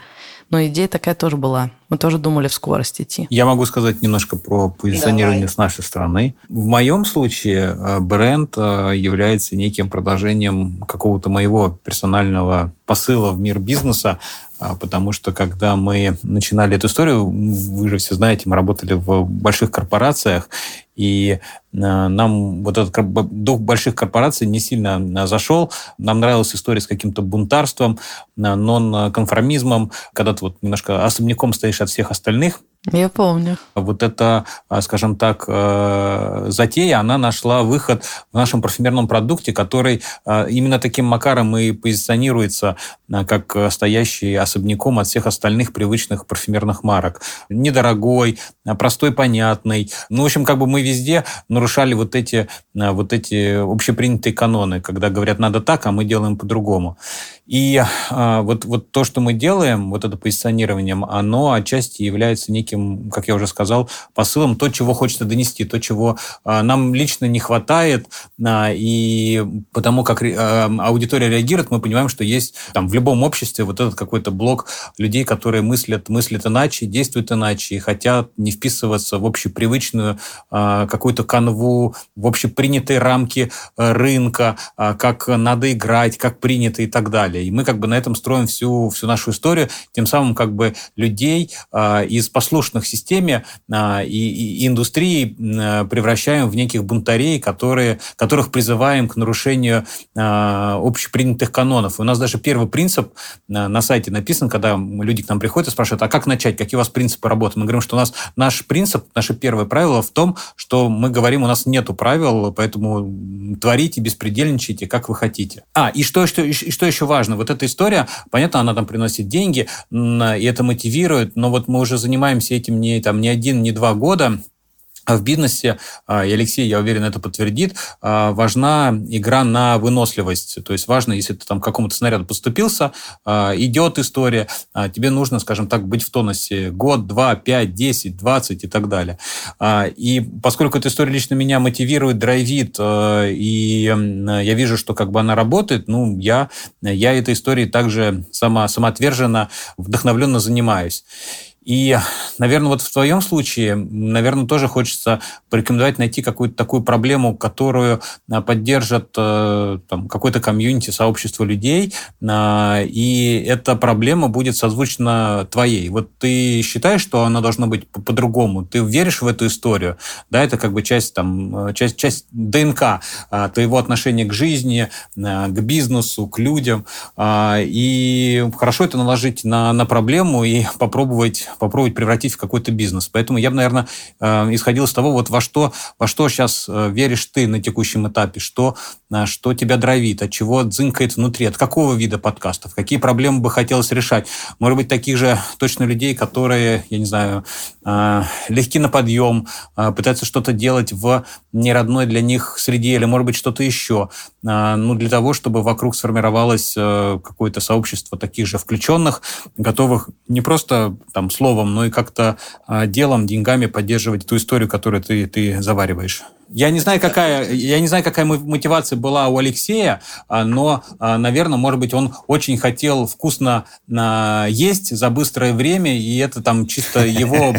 Speaker 1: Но идея такая тоже была. Мы тоже думали в скорость идти.
Speaker 2: Я могу сказать немножко про позиционирование Давай. с нашей стороны. В моем случае э, бренд э, является неким продолжением какого-то моего персонального посыла в мир бизнеса, а, потому что когда мы начинали эту историю, вы же все знаете, мы работали в больших корпорациях, и нам вот этот дух больших корпораций не сильно зашел. Нам нравилась история с каким-то бунтарством, нон-конформизмом, когда ты вот немножко особняком стоишь от всех остальных,
Speaker 1: я помню.
Speaker 2: Вот эта, а, скажем так, э, затея, она нашла выход в нашем парфюмерном продукте, который а, именно таким макаром и позиционируется а, как стоящий особняком от всех остальных привычных парфюмерных марок. Недорогой, простой, понятный. Ну, в общем, как бы мы везде нарушали вот эти, вот эти общепринятые каноны, когда говорят, надо так, а мы делаем по-другому. И а, вот, вот то, что мы делаем, вот это позиционированием, оно отчасти является неким, как я уже сказал, посылом, то, чего хочется донести, то, чего а, нам лично не хватает, а, и потому как а, аудитория реагирует, мы понимаем, что есть там в любом обществе вот этот какой-то блок людей, которые мыслят, мыслят иначе, действуют иначе и хотят не вписываться в общепривычную а, какую-то канву, в общепринятые рамки а, рынка, как надо играть, как принято и так далее. И мы как бы на этом строим всю, всю нашу историю, тем самым как бы людей э, из послушных системе э, и, и индустрии э, превращаем в неких бунтарей, которые, которых призываем к нарушению э, общепринятых канонов. У нас даже первый принцип на сайте написан, когда люди к нам приходят и спрашивают, а как начать, какие у вас принципы работы? Мы говорим, что у нас наш принцип, наше первое правило в том, что мы говорим, у нас нету правил, поэтому творите, беспредельничайте, как вы хотите. А, и что, что, и что еще важно. Вот эта история, понятно, она там приносит деньги, и это мотивирует, но вот мы уже занимаемся этим не, там, не один, не два года, А в бизнесе, а, и Алексей, я уверен, это подтвердит, а, важна игра на выносливость. То есть важно, если ты там к какому-то снаряду поступился, идет история, тебе нужно, скажем так, быть в тонусе год, два, пять, десять, двадцать и так далее. И поскольку эта история лично меня мотивирует, драйвит, и я вижу, что как бы она работает, ну, я, я этой историей также само, самоотверженно, вдохновленно занимаюсь. И, наверное, вот в твоем случае, наверное, тоже хочется порекомендовать найти какую-то такую проблему, которую а, поддержат э, там, какой-то комьюнити, сообщество людей, а, и эта проблема будет созвучна твоей. Вот ты считаешь, что она должна быть по-другому? Ты веришь в эту историю? Да, это как бы часть, там, часть, часть ДНК а, твоего отношения к жизни, к бизнесу, к людям. И хорошо это наложить на, на проблему и [LAUGHS] попробовать попробовать превратить в какой-то бизнес. Поэтому я бы, наверное, э, исходил из того, вот во что, во что сейчас э, веришь ты на текущем этапе, что, э, что тебя драйвит, от чего дзынкает внутри, от какого вида подкастов, какие проблемы бы хотелось решать. Может быть, таких же точно людей, которые, я не знаю, легки на подъем, пытаются что-то делать в неродной для них среде или, может быть, что-то еще. Ну, для того, чтобы вокруг сформировалось какое-то сообщество таких же включенных, готовых не просто там слово словом, но и как-то а, делом, деньгами поддерживать ту историю, которую ты, ты завариваешь. Я не знаю, какая, я не знаю, какая мотивация была у Алексея, а, но, а, наверное, может быть, он очень хотел вкусно есть за быстрое время, и это там чисто его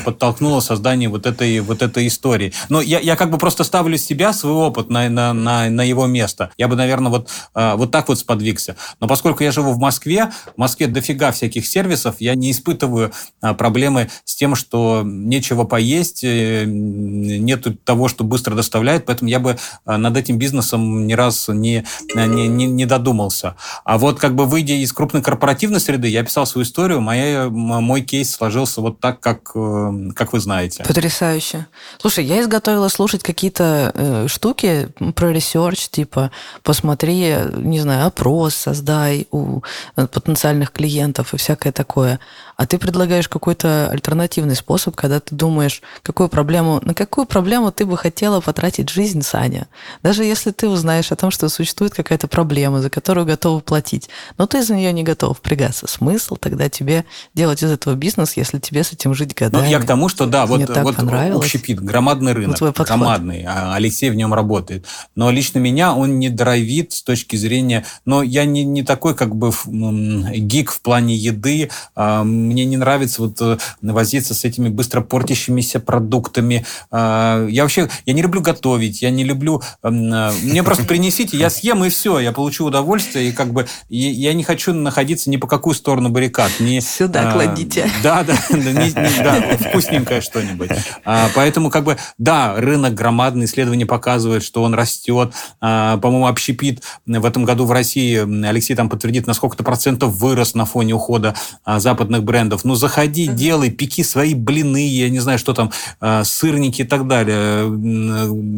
Speaker 2: [LAUGHS] подтолкнуло создание вот этой, вот этой истории. Но я, я как бы просто ставлю себя, свой опыт на, на, на, на его место. Я бы, наверное, вот, а, вот так вот сподвигся. Но поскольку я живу в Москве, в Москве дофига всяких сервисов, я не испытываю проблемы с тем, что нечего поесть, э, нету того, того, что быстро доставляет, поэтому я бы э, над этим бизнесом ни раз не, не, не, не додумался. А вот как бы выйдя из крупной корпоративной среды, я писал свою историю, моя, мой кейс сложился вот так, как, э, как вы знаете.
Speaker 1: Потрясающе. Слушай, я изготовила слушать какие-то э, штуки про research, типа посмотри, не знаю, опрос создай у э, потенциальных клиентов и всякое такое. А ты предлагаешь какой-то альтернативный способ, когда ты думаешь, какую проблему, на какую проблему ты бы хотела потратить жизнь, Саня. Даже если ты узнаешь о том, что существует какая-то проблема, за которую готова платить, но ты за нее не готов впрягаться. Смысл тогда тебе делать из этого бизнес, если тебе с этим жить годами?
Speaker 2: Ну, я к тому, что да, вот, вот общепит, громадный рынок, ну, громадный, а Алексей в нем работает. Но лично меня он не драйвит с точки зрения... Но я не, не такой как бы гик в плане еды, а, мне не нравится вот э, возиться с этими быстро портящимися продуктами. А, я вообще, я не люблю готовить, я не люблю... Эм, э, мне просто принесите, я съем и все, я получу удовольствие, и как бы я не хочу находиться ни по какую сторону баррикад. Ни,
Speaker 1: Сюда а, кладите.
Speaker 2: Да, да, [LAUGHS] да, не, не, да вкусненькое что-нибудь. А, поэтому как бы, да, рынок громадный, исследования показывают, что он растет. А, по-моему, общепит в этом году в России, Алексей там подтвердит, на сколько-то процентов вырос на фоне ухода а, западных брендов. Ну, заходи, делай, пеки свои блины, я не знаю, что там, а, сырники и так далее.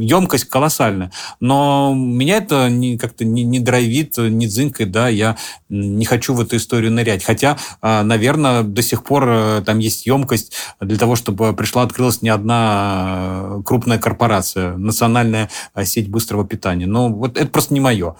Speaker 2: Емкость колоссальная. Но меня это как-то не, не драйвит, не дзынкает, да, я не хочу в эту историю нырять. Хотя, а, наверное, до сих пор э, там есть емкость для того, чтобы пришла, открылась не одна крупная корпорация, национальная сеть быстрого питания. Но вот это просто не мое.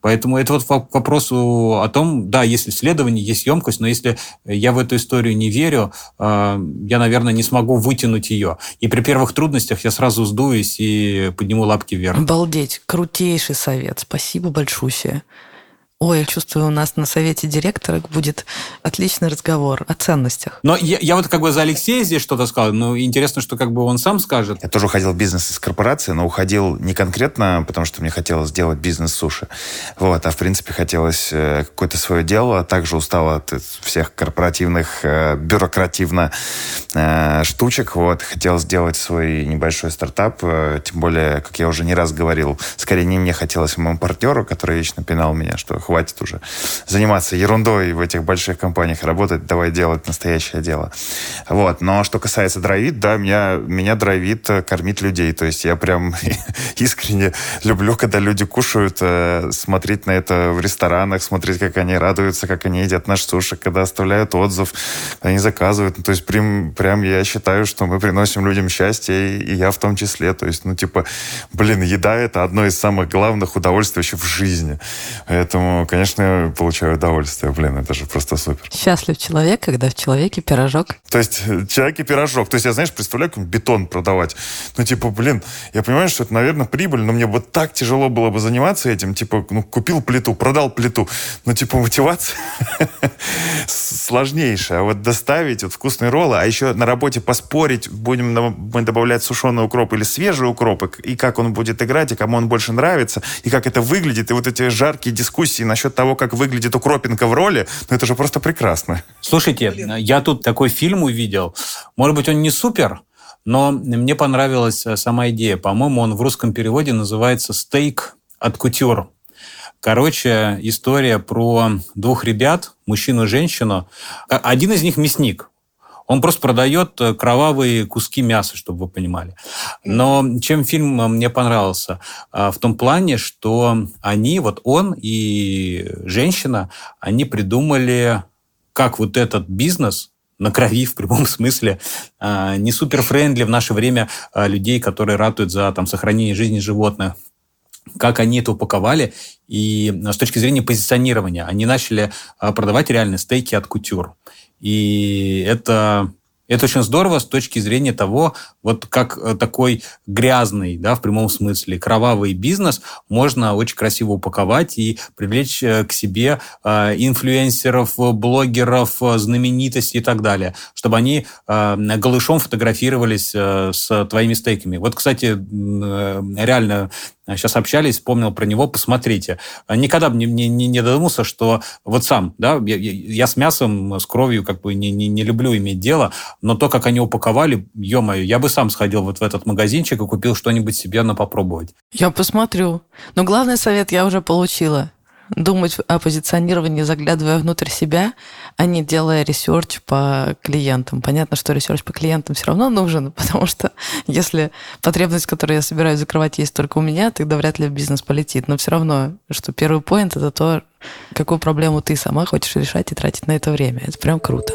Speaker 2: Поэтому это вот к вопросу о том, да, есть исследование, есть емкость, но если я в эту историю не верю, а, я, наверное, не смогу вытянуть ее. И при первых трудностях я сразу сдуюсь и подниму лапки вверх.
Speaker 1: Обалдеть, крутейший совет. Спасибо большое. Ой, я чувствую, у нас на совете директорок будет отличный разговор о ценностях.
Speaker 2: Но я, я вот как бы за Алексея здесь что-то сказал, но интересно, что как бы он сам скажет.
Speaker 3: Я тоже уходил в бизнес из корпорации, но уходил не конкретно, потому что мне хотелось сделать бизнес суши. Вот, а в принципе хотелось э, какое-то свое дело. Также устал от всех корпоративных, э, бюрокративно э, штучек. Вот, хотел сделать свой небольшой стартап. Тем более, как я уже не раз говорил, скорее не мне хотелось, а моему партнеру, который вечно пинал меня, что хватит уже заниматься ерундой в этих больших компаниях, работать, давай делать настоящее дело. Вот. Но что касается драйвит, да, меня, меня драйвит э, кормить людей. То есть я прям [LAUGHS] искренне люблю, когда люди кушают, э, смотреть на это в ресторанах, смотреть, как они радуются, как они едят наш суши, когда оставляют отзыв, они заказывают. Ну, то есть прям, прям я считаю, что мы приносим людям счастье, и, я в том числе. То есть, ну, типа, блин, еда — это одно из самых главных удовольствий вообще в жизни. Поэтому, конечно, я получаю удовольствие. Блин, это же просто супер.
Speaker 1: Счастлив человек, когда в человеке пирожок.
Speaker 3: То есть э, человек и пирожок. То есть я, знаешь, представляю, как бетон продавать. Ну, типа, блин, я понимаю, что это, наверное, прибыль, но мне бы так тяжело было бы заниматься этим. Типа, ну, купил плиту, продал плиту. Ну, типа, мотивация [LAUGHS] сложнейшая. А вот доставить вот вкусные роллы, а еще на работе поспорить, будем мы добавлять сушеный укроп или свежий укроп, и как он будет играть, и кому он больше нравится, и как это выглядит, и вот эти жаркие дискуссии насчет того, как выглядит укропинка в роли, ну, это же просто прекрасно.
Speaker 2: Слушайте, я тут такой фильм увидел. Может быть, он не супер, но мне понравилась э, сама идея. По-моему, он в русском переводе называется «Стейк от кутюр». Короче, история про двух ребят, мужчину и женщину. Один из них мясник. Он просто продает э, кровавые куски мяса, чтобы вы понимали. Но чем фильм мне понравился? А, в том плане, что они, вот он и женщина, они придумали, как вот этот бизнес на крови в прямом [LAUGHS] смысле, а, не супер-френдли в наше время а, людей, которые ратуют за там, сохранение жизни животных как они это упаковали, и с точки зрения позиционирования они начали продавать реально стейки от кутюр. И это это очень здорово с точки зрения того, вот как э, такой грязный, да, в прямом смысле, кровавый бизнес можно очень красиво упаковать и привлечь э, к себе э, инфлюенсеров, блогеров, знаменитостей и так далее, чтобы они голышом фотографировались с твоими стейками. Вот, кстати, реально сейчас общались, вспомнил про него, посмотрите. Никогда бы не, не, не додумался, что вот сам, да, я, я с мясом, с кровью как бы не, не, не люблю иметь дело, но то, как они упаковали, ё-моё, я бы сам сходил вот в этот магазинчик и купил что-нибудь себе на попробовать.
Speaker 1: Я посмотрю. Но главный совет я уже получила думать о позиционировании, заглядывая внутрь себя, а не делая research по клиентам. Понятно, что research по клиентам все равно нужен, [LAUGHS] потому что если потребность, которую я собираюсь закрывать, есть только у меня, тогда вряд ли бизнес полетит. Но все равно, что первый point это то, какую проблему ты сама хочешь решать и тратить на это время. Это прям круто.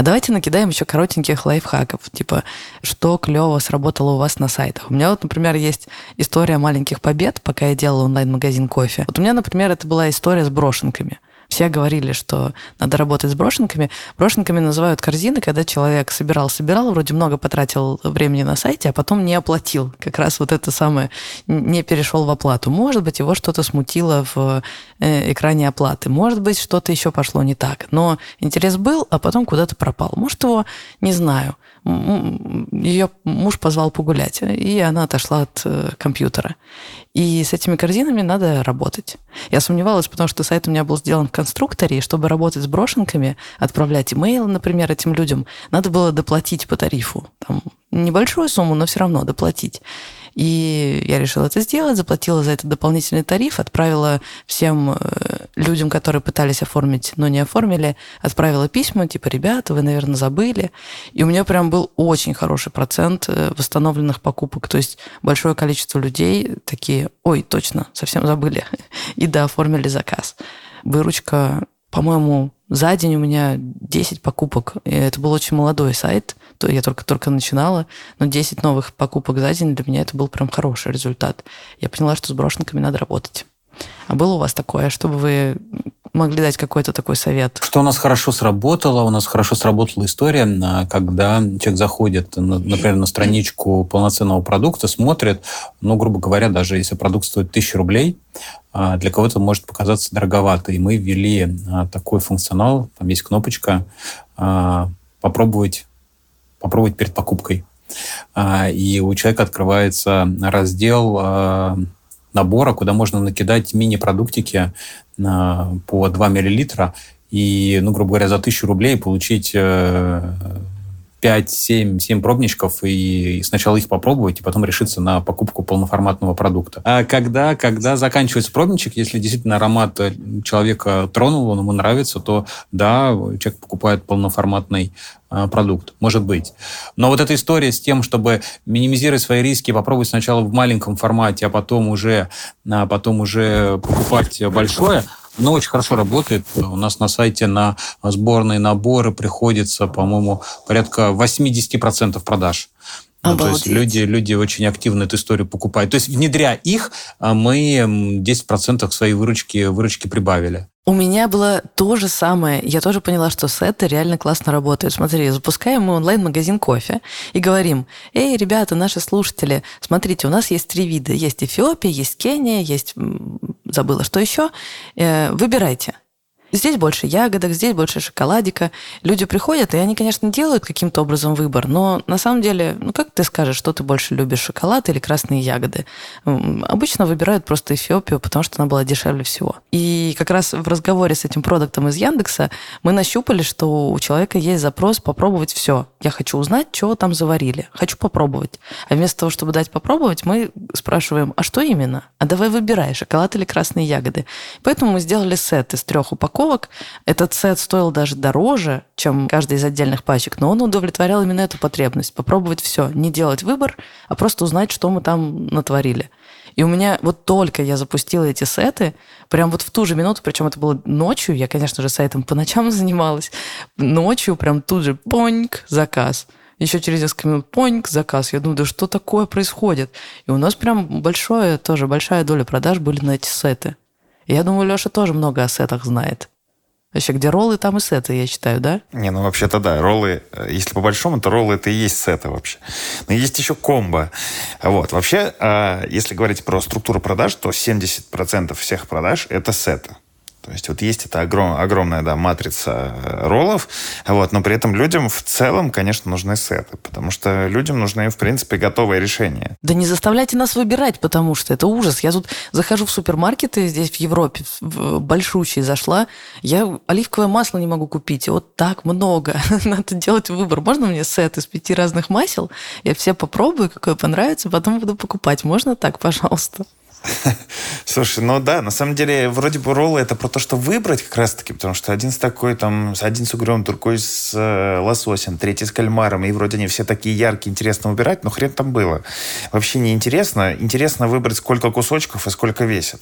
Speaker 1: А давайте накидаем еще коротеньких лайфхаков, типа, что клево сработало у вас на сайтах. У меня вот, например, есть история маленьких побед, пока я делала онлайн-магазин кофе. Вот у меня, например, это была история с брошенками. Все говорили, что надо работать с брошенками. Брошенками называют корзины, когда человек собирал-собирал, вроде много потратил времени на сайте, а потом не оплатил. Как раз вот это самое, не перешел в оплату. Может быть, его что-то смутило в э, экране оплаты. Может быть, что-то еще пошло не так. Но интерес был, а потом куда-то пропал. Может, его, не знаю, ее муж позвал погулять, и она отошла от э, компьютера. И с этими корзинами надо работать. Я сомневалась, потому что сайт у меня был сделан в конструкторе, и чтобы работать с брошенками, отправлять имейл, например, этим людям, надо было доплатить по тарифу. Там небольшую сумму, но все равно доплатить. И я решила это сделать, заплатила за это дополнительный тариф, отправила всем э, людям, которые пытались оформить, но не оформили, отправила письма, типа, ребята, вы, наверное, забыли. И у меня прям был очень хороший процент э, восстановленных покупок. То есть большое количество людей такие, ой, точно, совсем забыли. [LAUGHS] И да, оформили заказ. Выручка, по-моему, за день у меня 10 покупок. И это был очень молодой сайт я только-только начинала, но 10 новых покупок за день для меня это был прям хороший результат. Я поняла, что с брошенками надо работать. А было у вас такое, чтобы вы могли дать какой-то такой совет?
Speaker 2: Что у нас хорошо сработало? У нас хорошо сработала история, когда человек заходит, например, на страничку полноценного продукта, смотрит, ну, грубо говоря, даже если продукт стоит 1000 рублей, а, для кого-то может показаться дороговато. И мы ввели а, такой функционал, там есть кнопочка а, «Попробовать попробовать перед покупкой. А, и у человека открывается раздел а, набора, куда можно накидать мини-продуктики а, по 2 миллилитра и, ну, грубо говоря, за 1000 рублей получить 5, 7, 7 пробничков и сначала их попробовать, и потом решиться на покупку полноформатного продукта. А когда, когда заканчивается пробничек, если действительно аромат человека тронул, он ему нравится, то да, человек покупает полноформатный а, продукт, может быть. Но вот эта история с тем, чтобы минимизировать свои риски, попробовать сначала в маленьком формате, а потом уже, а потом уже покупать большое, но очень хорошо работает. У нас на сайте на сборные наборы приходится, по-моему, порядка 80% продаж. Ну, то есть люди, люди очень активно эту историю покупают. То есть, внедря их, а мы 10% своей выручки, выручки прибавили.
Speaker 1: У меня было то же самое. Я тоже поняла, что сеты реально классно работают. Смотри, запускаем мы онлайн-магазин кофе и говорим, эй, ребята, наши слушатели, смотрите, у нас есть три вида. Есть Эфиопия, есть Кения, есть, забыла, что еще. Э, выбирайте. Здесь больше ягодок, здесь больше шоколадика. Люди приходят, и они, конечно, делают каким-то образом выбор, но на самом деле, ну как ты скажешь, что ты больше любишь, шоколад или красные ягоды? Обычно выбирают просто Эфиопию, потому что она была дешевле всего. И как раз в разговоре с этим продуктом из Яндекса мы нащупали, что у человека есть запрос попробовать все. Я хочу узнать, что там заварили. Хочу попробовать. А вместо того, чтобы дать попробовать, мы спрашиваем, а что именно? А давай выбирай, шоколад или красные ягоды. Поэтому мы сделали сет из трех упаковок упаковок. Этот сет стоил даже дороже, чем каждый из отдельных пачек, но он удовлетворял именно эту потребность. Попробовать все, не делать выбор, а просто узнать, что мы там натворили. И у меня вот только я запустила эти сеты, прям вот в ту же минуту, причем это было ночью, я, конечно же, сайтом по ночам [LAUGHS] занималась, ночью прям тут же поньк, заказ. Еще через несколько минут поньк, заказ. Я думаю, да что такое происходит? И у нас прям большое, тоже большая доля продаж были на эти сеты. Я думаю, Леша тоже много о сетах знает. Вообще, где роллы, там и сеты, я считаю, да?
Speaker 3: Не, ну вообще-то да, роллы, э, если по большому, то роллы это и есть сеты вообще. Но есть еще комбо. Вот, вообще, а, если говорить про структуру продаж, то 70% всех продаж это сеты. То есть вот есть эта огром, огромная да, матрица э, роллов, вот, но при этом людям в целом, конечно, нужны сеты, потому что людям нужны, в принципе, готовые решения.
Speaker 1: Да не заставляйте нас выбирать, потому что это ужас. Я тут захожу в супермаркеты здесь, в Европе, в большущий зашла, я оливковое масло не могу купить, вот так много. [LAUGHS] Надо делать выбор. Можно мне сет из пяти разных масел? Я все попробую, какое понравится, потом буду покупать. Можно так, пожалуйста?
Speaker 3: Слушай, ну да, на самом деле, вроде бы роллы это про то, что выбрать как раз-таки, потому что один с такой, там, один с угрем, другой с э, лососем, третий с кальмаром, и вроде они все такие яркие, интересно выбирать, но хрен там было. Вообще не интересно. Интересно выбрать, сколько кусочков и сколько весит.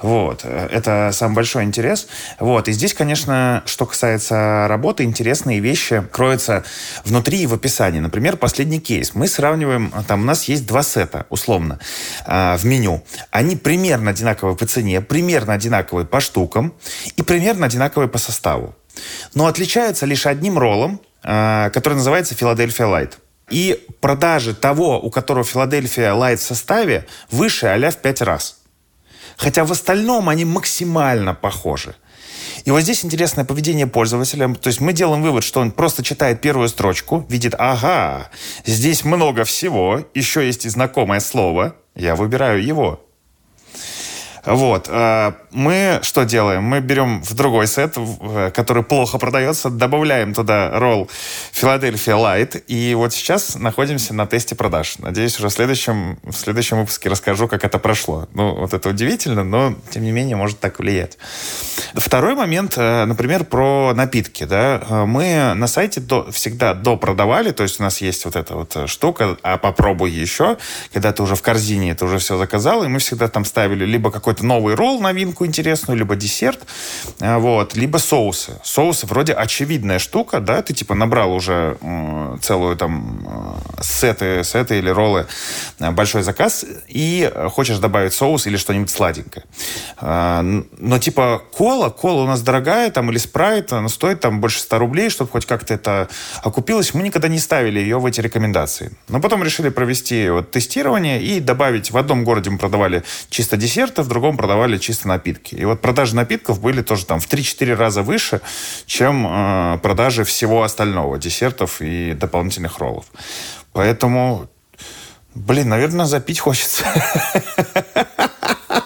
Speaker 3: Вот. Это самый большой интерес. Вот. И здесь, конечно, что касается работы, интересные вещи кроются внутри и в описании. Например, последний кейс. Мы сравниваем, там у нас есть два сета, условно, э, в меню. Они примерно одинаковые по цене, примерно одинаковые по штукам и примерно одинаковые по составу. Но отличаются лишь одним роллом, а, который называется Филадельфия Лайт. И продажи того, у которого Филадельфия Лайт в составе, выше а в 5 раз. Хотя в остальном они максимально похожи. И вот здесь интересное поведение пользователя. То есть мы делаем вывод, что он просто читает первую строчку, видит, ага, здесь много всего, еще есть и знакомое слово, я выбираю его. Вот. Э, мы что делаем? Мы берем в другой сет, э, который плохо продается, добавляем туда ролл Филадельфия Лайт, и вот сейчас находимся на тесте продаж. Надеюсь, уже в следующем, в следующем выпуске расскажу, как это прошло. Ну, вот это удивительно, но, тем не менее, может так влиять. Второй момент, э, например, про напитки. Да? Мы на сайте до, всегда допродавали, то есть у нас есть вот эта вот штука, а попробуй еще, когда ты уже в корзине, ты уже все заказал, и мы всегда там ставили либо какой какой-то новый ролл, новинку интересную, либо десерт, а, вот, либо соусы. Соусы вроде очевидная штука, да, ты типа набрал уже э, целую там э, сеты, сеты или роллы, э, большой заказ, и хочешь добавить соус или что-нибудь сладенькое. Э, но типа кола, кола у нас дорогая, там, или спрайт, она стоит там больше 100 рублей, чтобы хоть как-то это окупилось. Мы никогда не ставили ее в эти рекомендации. Но потом решили провести вот тестирование и добавить, в одном городе мы продавали чисто десерты, в другом другом продавали чисто напитки. И вот продажи напитков были тоже там в 3-4 раза выше, чем э, продажи всего остального, десертов и дополнительных роллов. Поэтому, блин, наверное, запить хочется. [LAUGHS]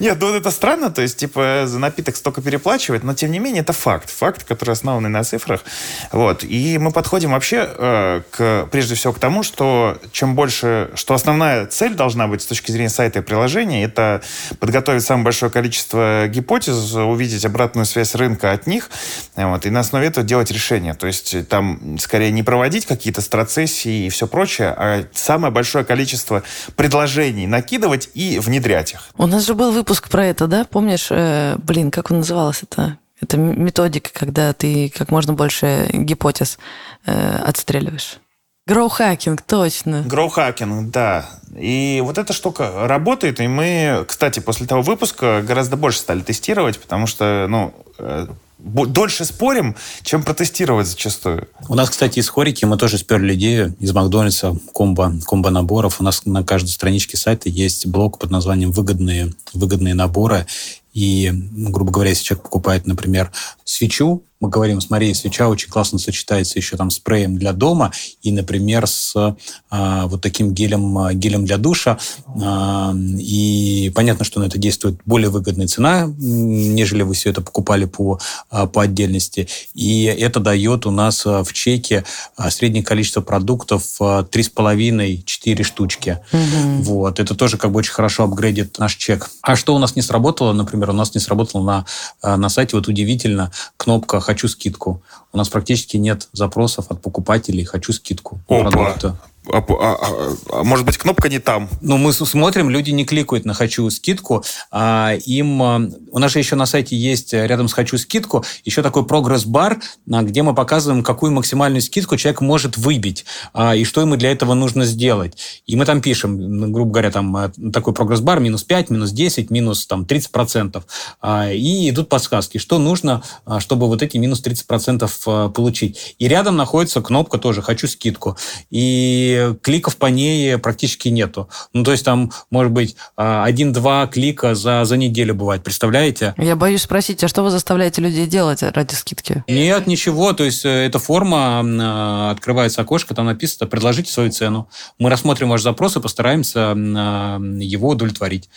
Speaker 3: Нет, ну это странно, то есть, типа, за напиток столько переплачивать, но, тем не менее, это факт. Факт, который основан на цифрах. Вот. И мы подходим вообще, э, к, прежде всего, к тому, что чем больше, что основная цель должна быть с точки зрения сайта и приложения, это подготовить самое большое количество гипотез, увидеть обратную связь рынка от них, вот, и на основе этого делать решение. То есть, там, скорее, не проводить какие-то страцессии и все прочее, а самое большое количество предложений накидывать и внедрять их.
Speaker 1: У нас же был выпуск про это, да? Помнишь, э, блин, как он назывался это? Это методика, когда ты как можно больше гипотез э, отстреливаешь. Гроухакинг, точно.
Speaker 3: Гроухакинг, да. И вот эта штука работает, и мы, кстати, после того выпуска гораздо больше стали тестировать, потому что, ну, э, дольше спорим, чем протестировать зачастую.
Speaker 2: У нас, кстати, из хорики мы тоже сперли идею из Макдональдса комбо, комбо наборов. У нас на каждой страничке сайта есть блок под названием «Выгодные, выгодные наборы». И, грубо говоря, если человек покупает, например, свечу, мы говорим, смотри, свеча очень классно сочетается еще там спреем для дома и, например, с а, вот таким гелем, а, гелем для душа. А, и понятно, что на это действует более выгодная цена, нежели вы все это покупали по, по отдельности. И это дает у нас в чеке среднее количество продуктов 3,5-4 штучки. Угу. Вот. Это тоже как бы очень хорошо апгрейдит наш чек. А что у нас не сработало, например, у нас не сработало на, на сайте, вот удивительно, кнопка «Хочу скидку». У нас практически нет запросов от покупателей «Хочу скидку»
Speaker 3: Опа. продукта. А, а, а, а может быть, кнопка не там?
Speaker 2: Ну, мы смотрим, люди не кликают на «хочу скидку». А им... А, у нас же еще на сайте есть э, рядом с «хочу скидку» еще такой прогресс-бар, где мы показываем, какую максимальную скидку человек может выбить, а, и что ему для этого нужно сделать. И мы там пишем, грубо говоря, там э, такой прогресс-бар минус 5, минус 10, минус там, 30%. А, и идут подсказки, что нужно, чтобы вот эти минус 30% получить. И рядом находится кнопка тоже «хочу скидку». И кликов по ней практически нету. Ну, то есть там, может быть, а, один-два клика за, за неделю бывает, представляете?
Speaker 1: Я боюсь спросить, а что вы заставляете людей делать ради скидки?
Speaker 2: Нет, ничего, то есть э, эта форма, а, открывается окошко, там написано «предложите свою цену». Мы рассмотрим ваш запрос и постараемся а, его удовлетворить.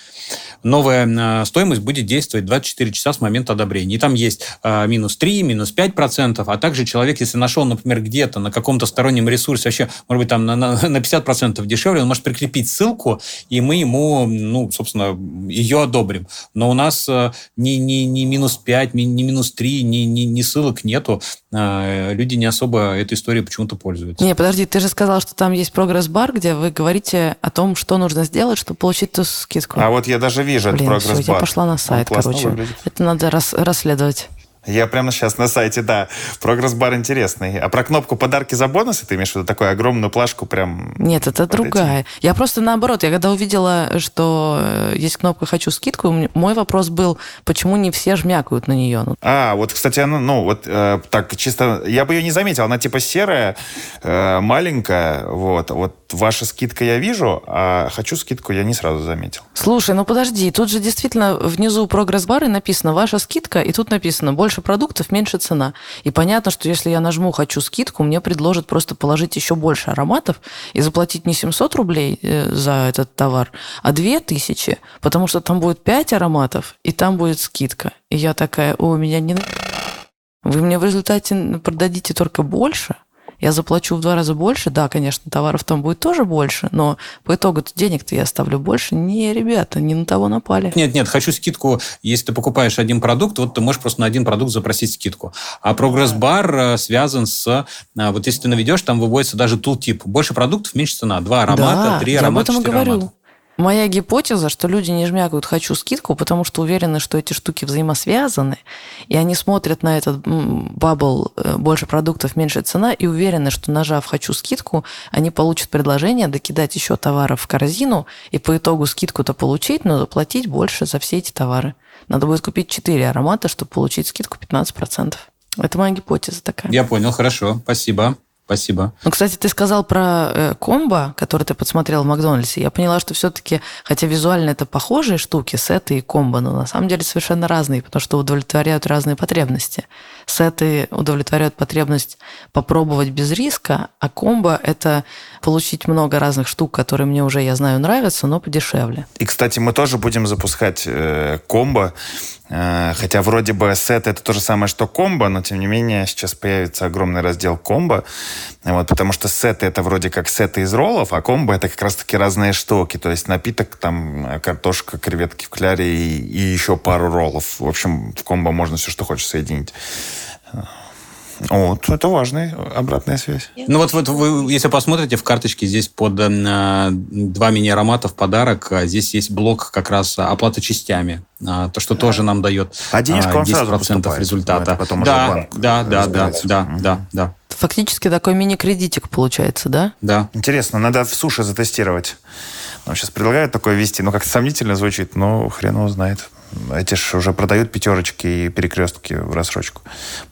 Speaker 2: Новая стоимость будет действовать 24 часа с момента одобрения. И там есть минус 3, минус 5 процентов, а также человек, если нашел, например, где-то на каком-то стороннем ресурсе, вообще, может быть, там на, на, на 50% дешевле, он может прикрепить ссылку, и мы ему, ну, собственно, ее одобрим. Но у нас э, ни, ни, ни минус 5, ни, ни минус 3, ни, ни, ни ссылок нету. Э, люди не особо этой историей почему-то пользуются.
Speaker 1: Не, подожди, ты же сказал, что там есть прогресс-бар, где вы говорите о том, что нужно сделать, чтобы получить ту скидку.
Speaker 3: А вот я даже вижу
Speaker 1: Блин,
Speaker 3: этот прогресс-бар.
Speaker 1: я пошла на сайт, короче. Выглядит. Это надо рас расследовать.
Speaker 3: Я прямо сейчас на сайте, да. Прогресс-бар интересный. А про кнопку «Подарки за бонусы» ты имеешь в виду такую огромную плашку прям...
Speaker 1: Нет, это другая. Этим? Я просто наоборот, я когда увидела, что э, есть кнопка «Хочу скидку», мой вопрос был, почему не все жмякают на нее? Ну,
Speaker 3: а, вот, кстати, она, ну, вот э, так чисто... Я бы ее не заметил. Она типа серая, э, маленькая, вот. Вот ваша скидка я вижу, а «Хочу скидку» я не сразу заметил.
Speaker 1: Слушай, ну подожди, тут же действительно внизу прогресс-бары написано «Ваша скидка», и тут написано «Больше продуктов, меньше цена. И понятно, что если я нажму «хочу скидку», мне предложат просто положить еще больше ароматов и заплатить не 700 рублей э, за этот товар, а 2000, потому что там будет 5 ароматов, и там будет скидка. И я такая, у меня не... Вы мне в результате продадите только больше – я заплачу в два раза больше, да, конечно, товаров там будет тоже больше, но по итогу денег-то я оставлю больше. Не, ребята, не на того напали.
Speaker 2: Нет, нет, хочу скидку, если ты покупаешь один продукт, вот ты можешь просто на один продукт запросить скидку. А прогресс-бар э, связан с, э, вот если ты наведешь, там выводится даже тул-тип. Больше продуктов, меньше цена. Два аромата, да, три аромата, говорю. Аромата.
Speaker 1: Моя гипотеза, что люди не жмякают «хочу скидку», потому что уверены, что эти штуки взаимосвязаны, и они смотрят на этот бабл э, «больше продуктов, меньше цена» и уверены, что нажав «хочу скидку», они получат предложение докидать еще товаров в корзину и по итогу скидку-то получить, но заплатить больше за все эти товары. Надо будет купить 4 аромата, чтобы получить скидку 15%. Это моя гипотеза такая.
Speaker 2: Я понял, хорошо, спасибо. Спасибо.
Speaker 1: Ну, кстати, ты сказал про э, комбо, который ты подсмотрел в Макдональдсе. Я поняла, что все-таки, хотя визуально это похожие штуки, сеты и комбо, но на самом деле совершенно разные, потому что удовлетворяют разные потребности. сеты удовлетворяют потребность попробовать без риска, а комбо – это получить много разных штук, которые мне уже, я знаю, нравятся, но подешевле.
Speaker 3: И, кстати, мы тоже будем запускать э, комбо Э, хотя вроде бы сет это то же самое, что комбо, но тем не менее сейчас появится огромный раздел комбо, вот, потому что сеты это вроде как сеты из роллов, а комбо это как раз таки разные штуки, то есть напиток, там картошка, креветки в кляре и, и еще пару роллов. В общем, в комбо можно все, что хочешь соединить. Вот, это важная обратная связь.
Speaker 2: Ну вот, вот вы, если посмотрите в карточке, здесь под э, два мини-аромата в подарок, а здесь есть блок как раз оплаты частями. А, то, что да. тоже нам дает
Speaker 3: денежка
Speaker 2: а, 10% результата.
Speaker 3: Потом
Speaker 2: да, да, да, да, да, да, да.
Speaker 1: Фактически такой мини-кредитик получается, да?
Speaker 2: Да.
Speaker 3: Интересно, надо в суши затестировать. Нам сейчас предлагают такое вести, но как-то сомнительно звучит, но хрен его знает. Эти же уже продают пятерочки и перекрестки в рассрочку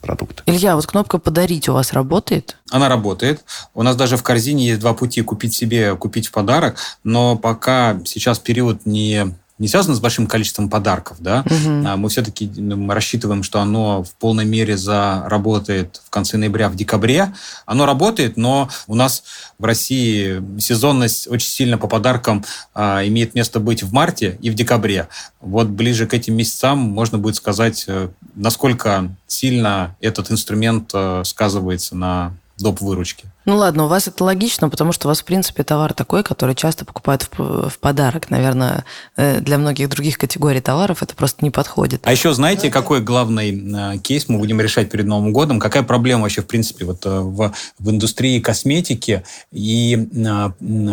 Speaker 3: продукт.
Speaker 1: Илья, вот кнопка «Подарить» у вас работает?
Speaker 2: Она работает. У нас даже в корзине есть два пути купить себе, купить в подарок, но пока сейчас период не не связано с большим количеством подарков, да, угу. мы все-таки мы рассчитываем, что оно в полной мере заработает в конце ноября, в декабре. Оно работает, но у нас в России сезонность очень сильно по подаркам а, имеет место быть в марте и в декабре. Вот ближе к этим месяцам можно будет сказать, э, насколько сильно этот инструмент э, сказывается на доп. выручки.
Speaker 1: Ну ладно, у вас это логично, потому что у вас, в принципе, товар такой, который часто покупают в, в подарок. Наверное, э, для многих других категорий товаров это просто не подходит.
Speaker 2: А еще знаете, какой главный э, кейс мы будем решать перед Новым годом? Какая проблема вообще, в принципе, вот э, в, в индустрии косметики и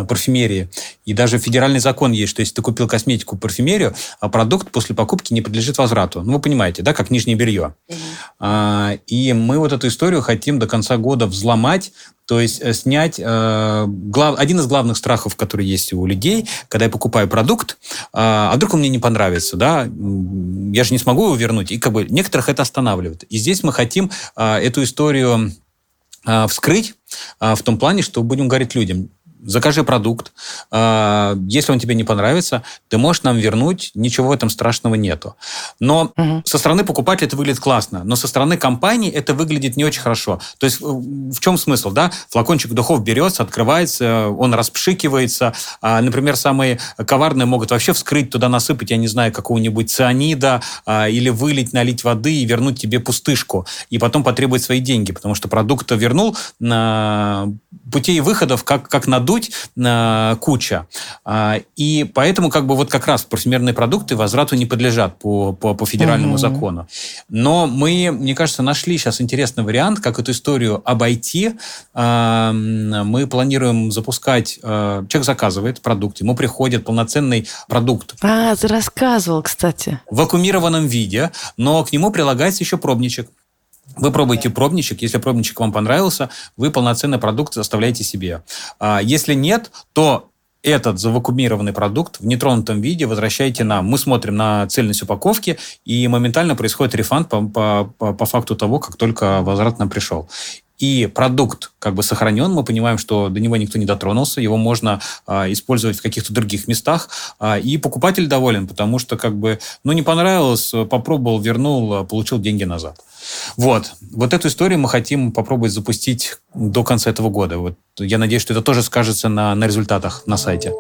Speaker 2: парфюмерии? И даже федеральный закон есть, что если ты купил косметику, парфюмерию, а продукт после покупки не подлежит возврату. Ну, вы понимаете, да, как нижнее белье. Mm-hmm. И мы вот эту историю хотим до конца года взломать, то есть э, снять э, глав, один из главных страхов, который есть у людей, когда я покупаю продукт, э, а вдруг он мне не понравится, да, я же не смогу его вернуть, и как бы некоторых это останавливает. И здесь мы хотим э, эту историю э, вскрыть э, в том плане, что будем говорить людям, закажи продукт. А, если он тебе не понравится, ты можешь нам вернуть, ничего в этом страшного нету. Но угу. со стороны покупателя это выглядит классно, но со стороны компании это выглядит не очень хорошо. То есть в чем смысл? Да? Флакончик духов берется, открывается, он распшикивается. А, например, самые коварные могут вообще вскрыть, туда насыпать, я не знаю, какого-нибудь цианида а, или вылить, налить воды и вернуть тебе пустышку. И потом потребовать свои деньги, потому что продукт вернул, путей выходов как, как на надуть э, куча. Э, и поэтому как бы вот как раз парфюмерные продукты возврату не подлежат по, по, по федеральному угу. закону. Но мы, мне кажется, нашли сейчас интересный вариант, как эту историю обойти. Э, мы планируем запускать... Э, человек заказывает продукт, ему приходит полноценный продукт.
Speaker 1: А, ты рассказывал, кстати.
Speaker 2: В вакуумированном виде, но к нему прилагается еще пробничек. Вы пробуете пробничек, если пробничек вам понравился, вы полноценный продукт оставляете себе. А если нет, то этот завакумированный продукт в нетронутом виде возвращаете нам. Мы смотрим на цельность упаковки, и моментально происходит рефанд по, по, по факту того, как только возврат нам пришел и продукт как бы сохранен, мы понимаем, что до него никто не дотронулся, его можно а, использовать в каких-то других местах, а, и покупатель доволен, потому что как бы, ну, не понравилось, попробовал, вернул, получил деньги назад. Вот. Вот эту историю мы хотим попробовать запустить до конца этого года. Вот я надеюсь, что это тоже скажется на, на результатах на сайте.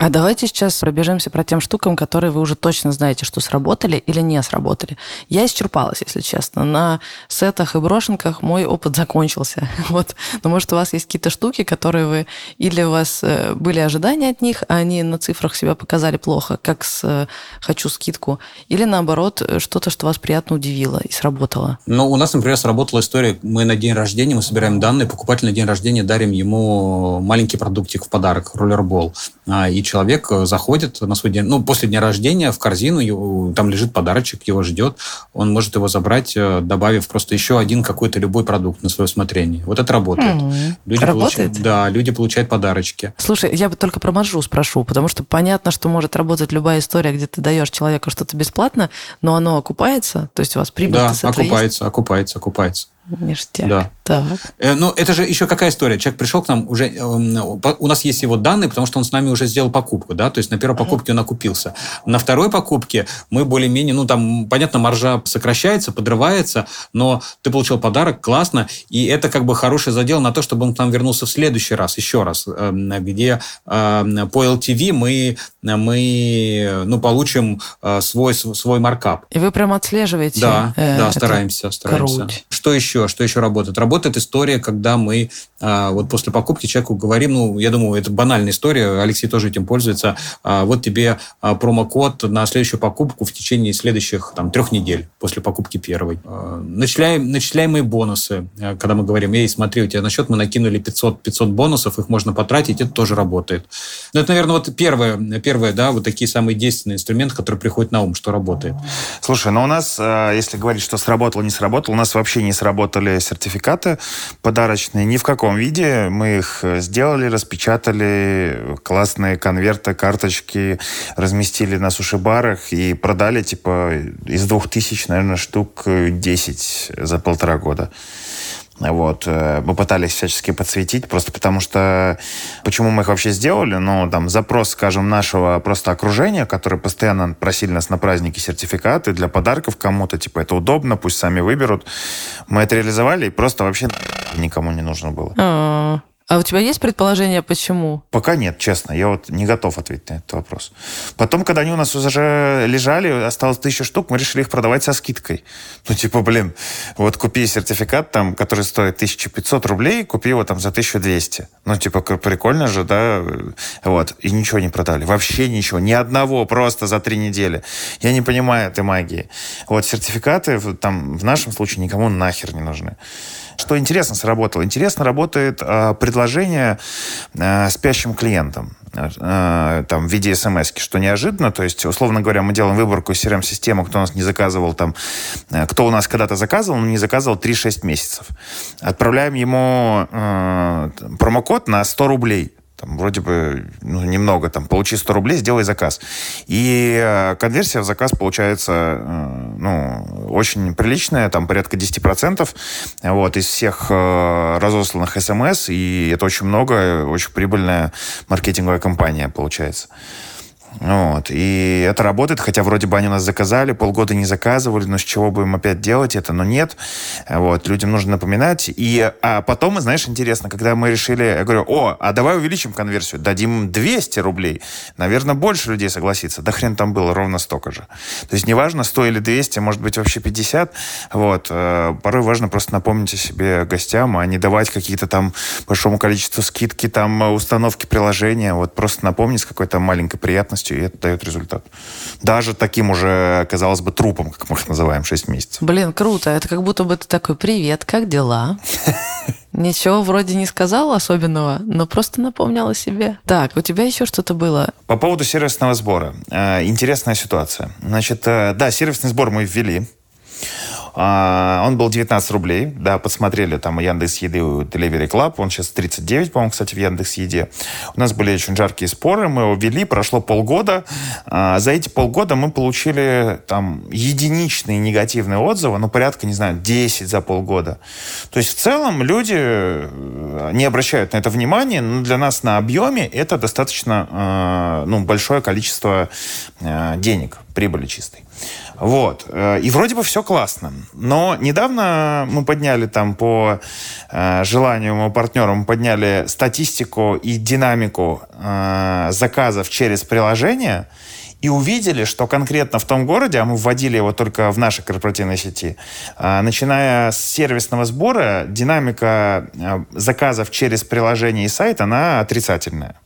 Speaker 1: А давайте сейчас пробежимся про тем штукам, которые вы уже точно знаете, что сработали или не сработали. Я исчерпалась, если честно. На сетах и брошенках мой опыт закончился. [LAUGHS] Вот. Но может у вас есть какие-то штуки, которые вы... Или у вас э, были ожидания от них, а они на цифрах себя показали плохо, как с э, «хочу скидку», или наоборот, что-то, что вас приятно удивило и сработало?
Speaker 2: Ну, у нас, например, сработала история. Мы на день рождения, мы собираем данные, покупатель на день рождения дарим ему маленький продуктик в подарок, роллербол. А, и человек э, заходит на свой день, ну, после дня рождения в корзину, его, там лежит подарочек, его ждет, он может его забрать, э, добавив просто еще один какой-то любой продукт на свое усмотрение. Вот это работает.
Speaker 1: Mm-hmm. Люди работает? Получают,
Speaker 2: да, люди получают подарочки.
Speaker 1: Слушай, я бы только про маржу спрошу, потому что понятно, что может работать любая история, где ты даешь человеку что-то бесплатно, но оно окупается, то есть у вас прибыль
Speaker 2: Да, окупается, есть? окупается, окупается.
Speaker 1: Ништяк.
Speaker 2: Да.
Speaker 1: Так.
Speaker 2: Э, Ну, это же еще какая история? Человек пришел к нам уже... э, У нас есть его данные, потому что он с нами уже сделал покупку, да? То есть на первой покупке он окупился. На второй покупке мы более-менее... Ну, там, понятно, маржа сокращается, подрывается, но ты получил подарок, классно, и это как бы хороший задел на то, чтобы он к нам вернулся в следующий раз, еще раз, э, где э, по LTV мы, мы ну, получим э, свой, свой маркап.
Speaker 1: И вы прям отслеживаете?
Speaker 2: Да,
Speaker 1: э,
Speaker 2: да, стараемся, стараемся.
Speaker 1: круть.
Speaker 2: Что еще? Что еще работает? Работает история, когда мы а, вот после покупки человеку говорим, ну, я думаю, это банальная история, Алексей тоже этим пользуется. а, вот тебе а, промокод на следующую покупку в течение следующих там трех недель после покупки первой. А, начисляем, начисляемые бонусы, а, когда мы говорим, эй, смотри, у тебя на счет мы накинули 500, 500 бонусов, их можно потратить, это тоже работает. Ну, это, наверное, вот первое, первое, да, вот такие самые действенные инструменты, которые приходят на ум, что работает.
Speaker 3: Слушай, ну у нас, э, если говорить, что сработало, не сработало, у нас вообще не сработали сертификаты подарочные ни в каком виде. Мы их э, сделали, распечатали, классные конверты, карточки разместили на суши-барах и продали, типа, из двух тысяч, наверное, штук э, 10 за полтора года. Вот. э, Мы пытались всячески подсветить, просто потому что... Почему мы их вообще сделали? Ну, там, запрос, скажем, нашего просто окружения, которое постоянно просили нас на праздники сертификаты для подарков кому-то, типа, это удобно, пусть сами выберут. Мы это реализовали, и просто вообще никому не нужно было.
Speaker 1: А, у тебя есть предположение, почему?
Speaker 3: Пока нет, честно. Я вот не готов ответить на этот вопрос. Потом, когда они у нас уже лежали, осталось тысяча штук, мы решили их продавать со скидкой. Ну, типа, блин, вот купи сертификат, там, который стоит 1500 рублей, купи его там за 1200. Ну, типа, прикольно же, да? Вот. И ничего не продали. Вообще ничего. Ни одного просто за три недели. Я не понимаю этой магии. Вот сертификаты там в нашем случае никому нахер не нужны. Что интересно сработало? Интересно работает э, предложение э, спящим клиентам э, там, в виде смс что неожиданно. То есть, условно говоря, мы делаем выборку из CRM-системы, кто у нас не заказывал, там, кто у нас когда-то заказывал, но не заказывал 3-6 месяцев. Отправляем ему э, промокод на 100 рублей. Там, вроде бы ну, немного, там, получи 100 рублей, сделай заказ. И э, конверсия в заказ получается э, ну, очень приличная, там порядка 10% вот, из всех э, разосланных смс, и это очень много, очень прибыльная маркетинговая компания получается. Вот. И это работает, хотя вроде бы они нас заказали, полгода не заказывали, но с чего бы им опять делать это? Но нет. Вот. Людям нужно напоминать. И, а потом, знаешь, интересно, когда мы решили, я говорю, о, а давай увеличим конверсию, дадим им 200 рублей. Наверное, больше людей согласится. Да хрен там было, ровно столько же. То есть неважно, 100 или 200, может быть, вообще 50. Вот. Э, Порой важно просто напомнить о себе гостям, а не давать какие-то там большому количеству скидки, там, э, установки приложения. Вот просто напомнить с какой-то маленькой приятностью, и это дает результат. Даже таким уже, казалось бы, трупом, как мы их называем, 6 месяцев.
Speaker 1: Блин, круто. Это как будто бы ты такой, привет, как дела? [LAUGHS] Ничего вроде не сказал особенного, но просто напомнил о себе. Так, у тебя еще что-то было?
Speaker 3: По поводу сервисного сбора. Э, Интересная ситуация. Значит, э, да, сервисный сбор мы ввели. А, Он был 19 рублей, да, подсмотрели там Яндекс Еды, Delivery Club, он сейчас 39, по-моему, кстати, в Яндекс Еде. У нас были очень жаркие споры, мы его ввели, прошло полгода. А, За эти полгода мы получили там единичные негативные отзывы, ну, порядка, не знаю, 10 за полгода. То есть, в целом, люди э, не обращают на это внимания, но для нас на объеме это достаточно э, ну, большое количество э, денег, прибыли чистой. Вот. Э, И вроде бы все классно. Но недавно мы подняли там по э, желанию моего партнера, мы подняли статистику и динамику э, заказов через приложение и увидели, что конкретно в том городе, а мы вводили его только в нашей корпоративной сети, начиная с сервисного сбора, динамика заказов через приложение и сайт, она отрицательная.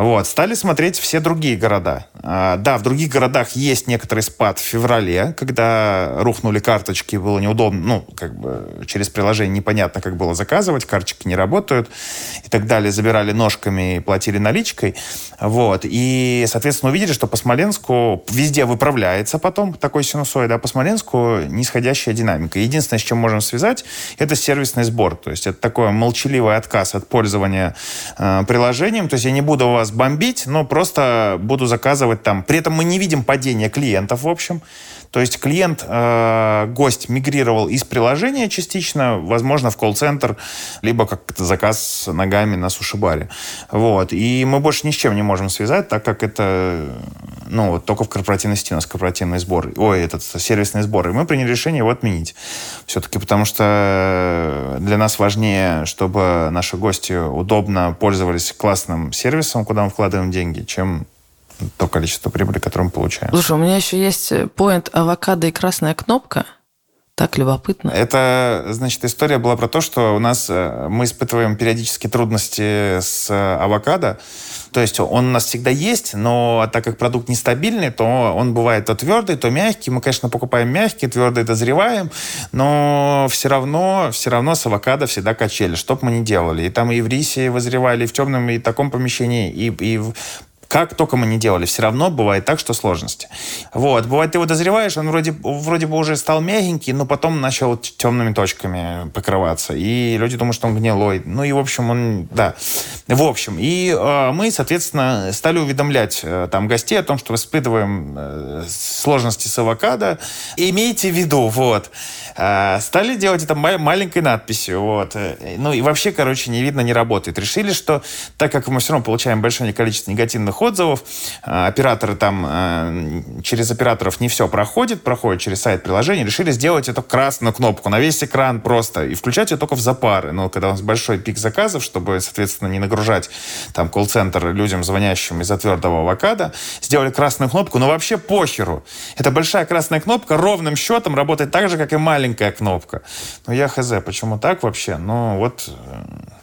Speaker 3: Вот. Стали смотреть все другие города. А, да, в других городах есть некоторый спад в феврале, когда рухнули карточки, было неудобно, ну, как бы через приложение непонятно, как было заказывать, карточки не работают и так далее. Забирали ножками и платили наличкой. Вот. И, соответственно, увидели, что по Смоленску везде выправляется потом такой синусоид, а по Смоленску нисходящая динамика. Единственное, с чем можем связать, это сервисный сбор. То есть это такой молчаливый отказ от пользования э, приложением. То есть я не буду вас нас бомбить, но просто буду заказывать там. При этом мы не видим падения клиентов, в общем. То есть клиент, э, гость мигрировал из приложения частично, возможно, в колл-центр, либо как заказ ногами на суши-баре. Вот. И мы больше ни с чем не можем связать, так как это ну, вот только в корпоративной сети у нас корпоративный сбор, ой, этот сервисный сбор. И мы приняли решение его отменить. Все-таки потому что для нас важнее, чтобы наши гости удобно пользовались классным сервисом, куда мы вкладываем деньги, чем то количество прибыли, которое мы получаем.
Speaker 1: Слушай, у меня еще есть поинт авокадо и красная кнопка. Так любопытно.
Speaker 3: Это, значит, история была про то, что у нас э, мы испытываем периодически трудности с авокадо. То есть он у нас всегда есть, но так как продукт нестабильный, то он бывает то твердый, то мягкий. Мы, конечно, покупаем мягкий, твердый дозреваем, но все равно, все равно с авокадо всегда качели, что бы мы ни делали. И там и в рисе вызревали, и в темном, и таком помещении, и, и в как только мы не делали, все равно бывает так, что сложности. Вот. Бывает, ты его дозреваешь, он вроде, вроде бы уже стал мягенький, но потом начал темными точками покрываться. И люди думают, что он гнилой. Ну и, в общем, он, да. В общем, и э, мы, соответственно, стали уведомлять э, там гостей о том, что испытываем э, сложности с авокадо. Имейте в виду, вот. Э, стали делать это маленькой надписью, вот. Ну и вообще, короче, не видно, не работает. Решили, что так как мы все равно получаем большое количество негативных отзывов. А, операторы там а, через операторов не все проходит, проходит через сайт приложения. Решили сделать эту красную кнопку на весь экран просто и включать ее только в запары. Но когда у нас большой пик заказов, чтобы, соответственно, не нагружать там колл-центр людям, звонящим из-за твердого авокадо, сделали красную кнопку, но вообще похеру. Это большая красная кнопка ровным счетом работает так же, как и маленькая кнопка. Но я хз, почему так вообще? Ну вот э,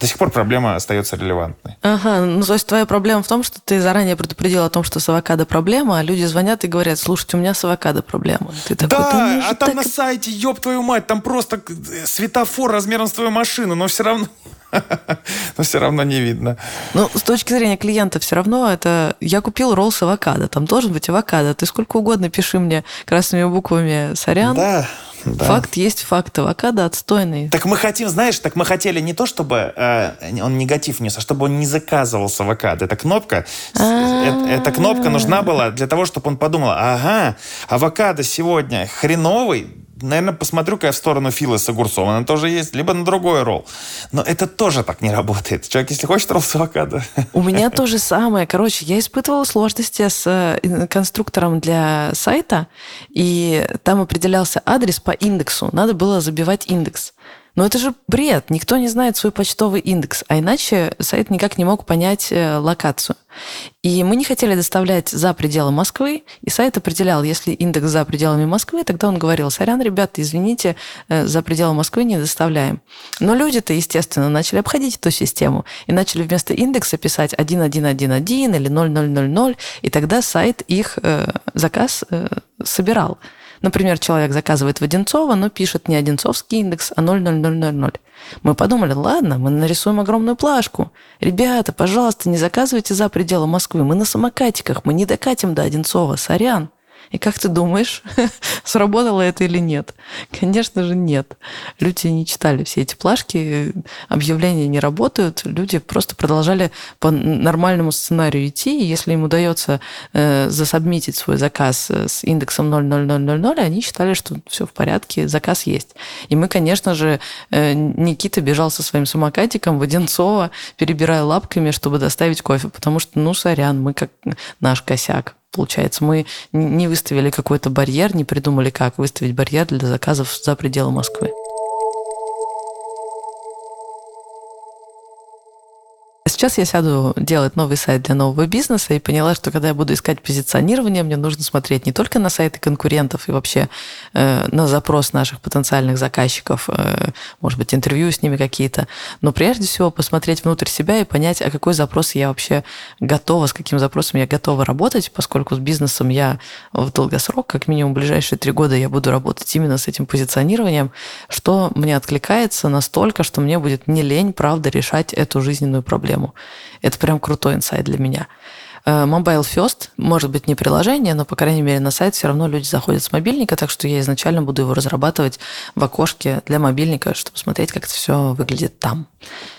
Speaker 3: до сих пор проблема остается релевантной.
Speaker 1: Ага, ну то есть твоя проблема в том, что ты заранее заранее предупредил о том, что с авокадо проблема, а люди звонят и говорят, слушайте, у меня с авокадо проблема.
Speaker 3: Ты такой, да, да а там так... на сайте, ёб твою мать, там просто светофор размером с твою машину, но все равно... [LAUGHS] Но все равно не видно.
Speaker 1: Ну, с точки зрения клиента, все равно это... Я купил ролл с авокадо. Там должен быть авокадо. Ты сколько угодно пиши мне красными буквами «Сорян».
Speaker 3: Да, да.
Speaker 1: Факт есть факт. Авокадо отстойный.
Speaker 3: Так мы хотим, знаешь, так мы хотели не то, чтобы э, он негатив нес, а чтобы он не заказывался авокадо. Эта кнопка, э, эта кнопка нужна была для того, чтобы он подумал, ага, авокадо сегодня хреновый, наверное, посмотрю-ка я в сторону Фила с огурцом. Она тоже есть. Либо на другой ролл. Но это тоже так не работает. Человек, если хочет ролл с авокадо.
Speaker 1: У меня [LAUGHS] то же самое. Короче, я испытывала сложности с э, конструктором для сайта, и там определялся адрес по индексу. Надо было забивать индекс. Но это же бред. Никто не знает свой почтовый индекс, а иначе сайт никак не мог понять э, локацию. И мы не хотели доставлять за пределы Москвы, и сайт определял, если индекс за пределами Москвы, тогда он говорил, сорян, ребята, извините, э, за пределы Москвы не доставляем. Но люди-то, естественно, начали обходить эту систему и начали вместо индекса писать 1111 или 0000, и тогда сайт их э, заказ э, собирал. Например, человек заказывает в Одинцово, но пишет не Одинцовский индекс, а 00000. Мы подумали, ладно, мы нарисуем огромную плашку. Ребята, пожалуйста, не заказывайте за пределы Москвы. Мы на самокатиках, мы не докатим до Одинцова, сорян. И как ты думаешь, [LAUGHS] сработало это или нет? Конечно же, нет. Люди не читали все эти плашки, объявления не работают, люди просто продолжали по нормальному сценарию идти, и если им удается э, засобмитить свой заказ э, с индексом 00000, они считали, что все в порядке, заказ есть. И мы, конечно же, э, Никита бежал со своим самокатиком в Одинцово, перебирая лапками, чтобы доставить кофе, потому что, ну, сорян, мы как наш косяк. Получается, мы не выставили какой-то барьер, не придумали, как выставить барьер для заказов за пределы Москвы. Сейчас я сяду делать новый сайт для нового бизнеса и поняла, что когда я буду искать позиционирование, мне нужно смотреть не только на сайты конкурентов и вообще э, на запрос наших потенциальных заказчиков, э, может быть, интервью с ними какие-то, но прежде всего посмотреть внутрь себя и понять, а какой запрос я вообще готова, с каким запросом я готова работать, поскольку с бизнесом я в долгосрок, как минимум в ближайшие три года я буду работать именно с этим позиционированием, что мне откликается настолько, что мне будет не лень, правда, решать эту жизненную проблему. Это прям крутой инсайт для меня. э, Mobile First, может быть, не приложение, но, по крайней мере, на сайт все равно люди заходят с мобильника, так что я изначально буду его разрабатывать в окошке для мобильника, чтобы смотреть, как это все выглядит там.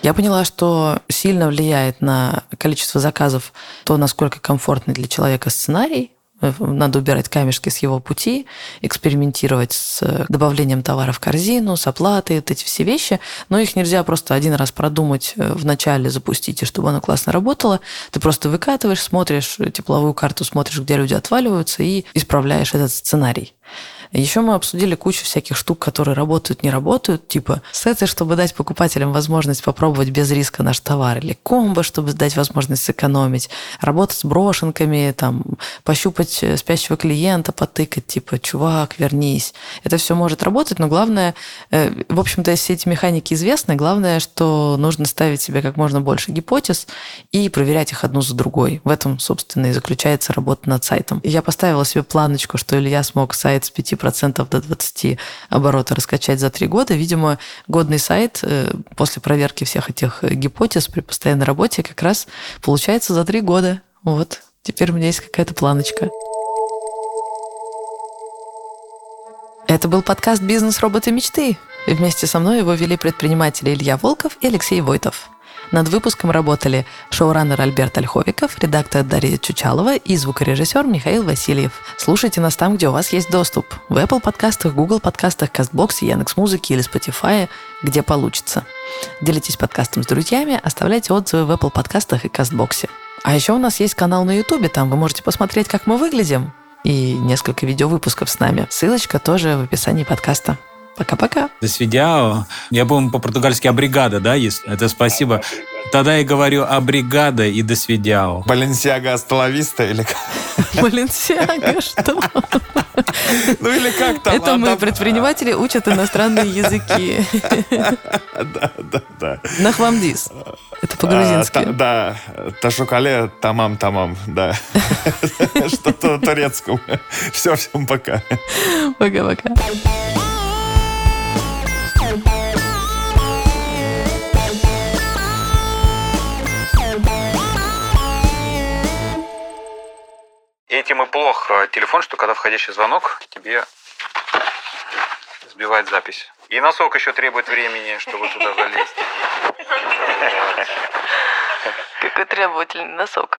Speaker 1: Я поняла, что сильно влияет на количество заказов то, насколько комфортный для человека сценарий, надо убирать камешки с его пути, экспериментировать с добавлением товара в корзину, с оплатой, вот эти все вещи. Но их нельзя просто один раз продумать э, в начале, запустить, и чтобы оно классно работало. Ты просто выкатываешь, смотришь тепловую карту, смотришь, где люди отваливаются, и исправляешь этот сценарий. Еще мы обсудили кучу всяких штук, которые работают, не работают, типа сеты, чтобы дать покупателям возможность попробовать без риска наш товар, или комбо, чтобы дать возможность сэкономить, работать с брошенками, там, пощупать э, спящего клиента, потыкать, типа, чувак, вернись. Это все может работать, но главное, э, в общем-то, все эти механики известны, главное, что нужно ставить себе как можно больше гипотез и проверять их одну за другой. В этом, собственно, и заключается работа над сайтом. Я поставила себе планочку, что Илья смог сайт с 5 10% до 20 оборота раскачать за три года. Видимо, годный сайт э, после проверки всех этих гипотез при постоянной работе как раз получается за три года. Вот. Теперь у меня есть какая-то планочка. Это был подкаст «Бизнес. Роботы. Мечты». Вместе со мной его вели предприниматели Илья Волков и Алексей Войтов. Над выпуском работали шоураннер Альберт Ольховиков, редактор Дарья Чучалова и звукорежиссер Михаил Васильев. Слушайте нас там, где у вас есть доступ. В Apple подкастах, Google подкастах, CastBox, Яндекс.Музыке или Spotify, где получится. Делитесь подкастом с друзьями, оставляйте отзывы в Apple подкастах и CastBox. А еще у нас есть канал на YouTube, там вы можете посмотреть, как мы выглядим, и несколько видеовыпусков с нами. Ссылочка тоже в описании подкаста. Пока-пока.
Speaker 2: До свидания. Я, помню, по-португальски «абригада», да, есть? Это спасибо. Тогда я говорю «абригада» и «до свидяо».
Speaker 3: Баленсиага Астоловиста или как? [LAUGHS]
Speaker 1: Баленсиага, что?
Speaker 3: Ну или как там?
Speaker 1: Это мы, предприниматели, учат иностранные языки.
Speaker 3: Да, да, да.
Speaker 1: Нахвамдис. Это по-грузински.
Speaker 3: А, да, Ташукале, тамам, тамам, да. [LAUGHS] Что-то турецкому. Все, всем пока.
Speaker 1: Пока-пока.
Speaker 2: Этим и плох телефон, что когда входящий звонок, тебе сбивает запись. И носок еще требует времени, чтобы туда залезть.
Speaker 1: Какой требовательный носок.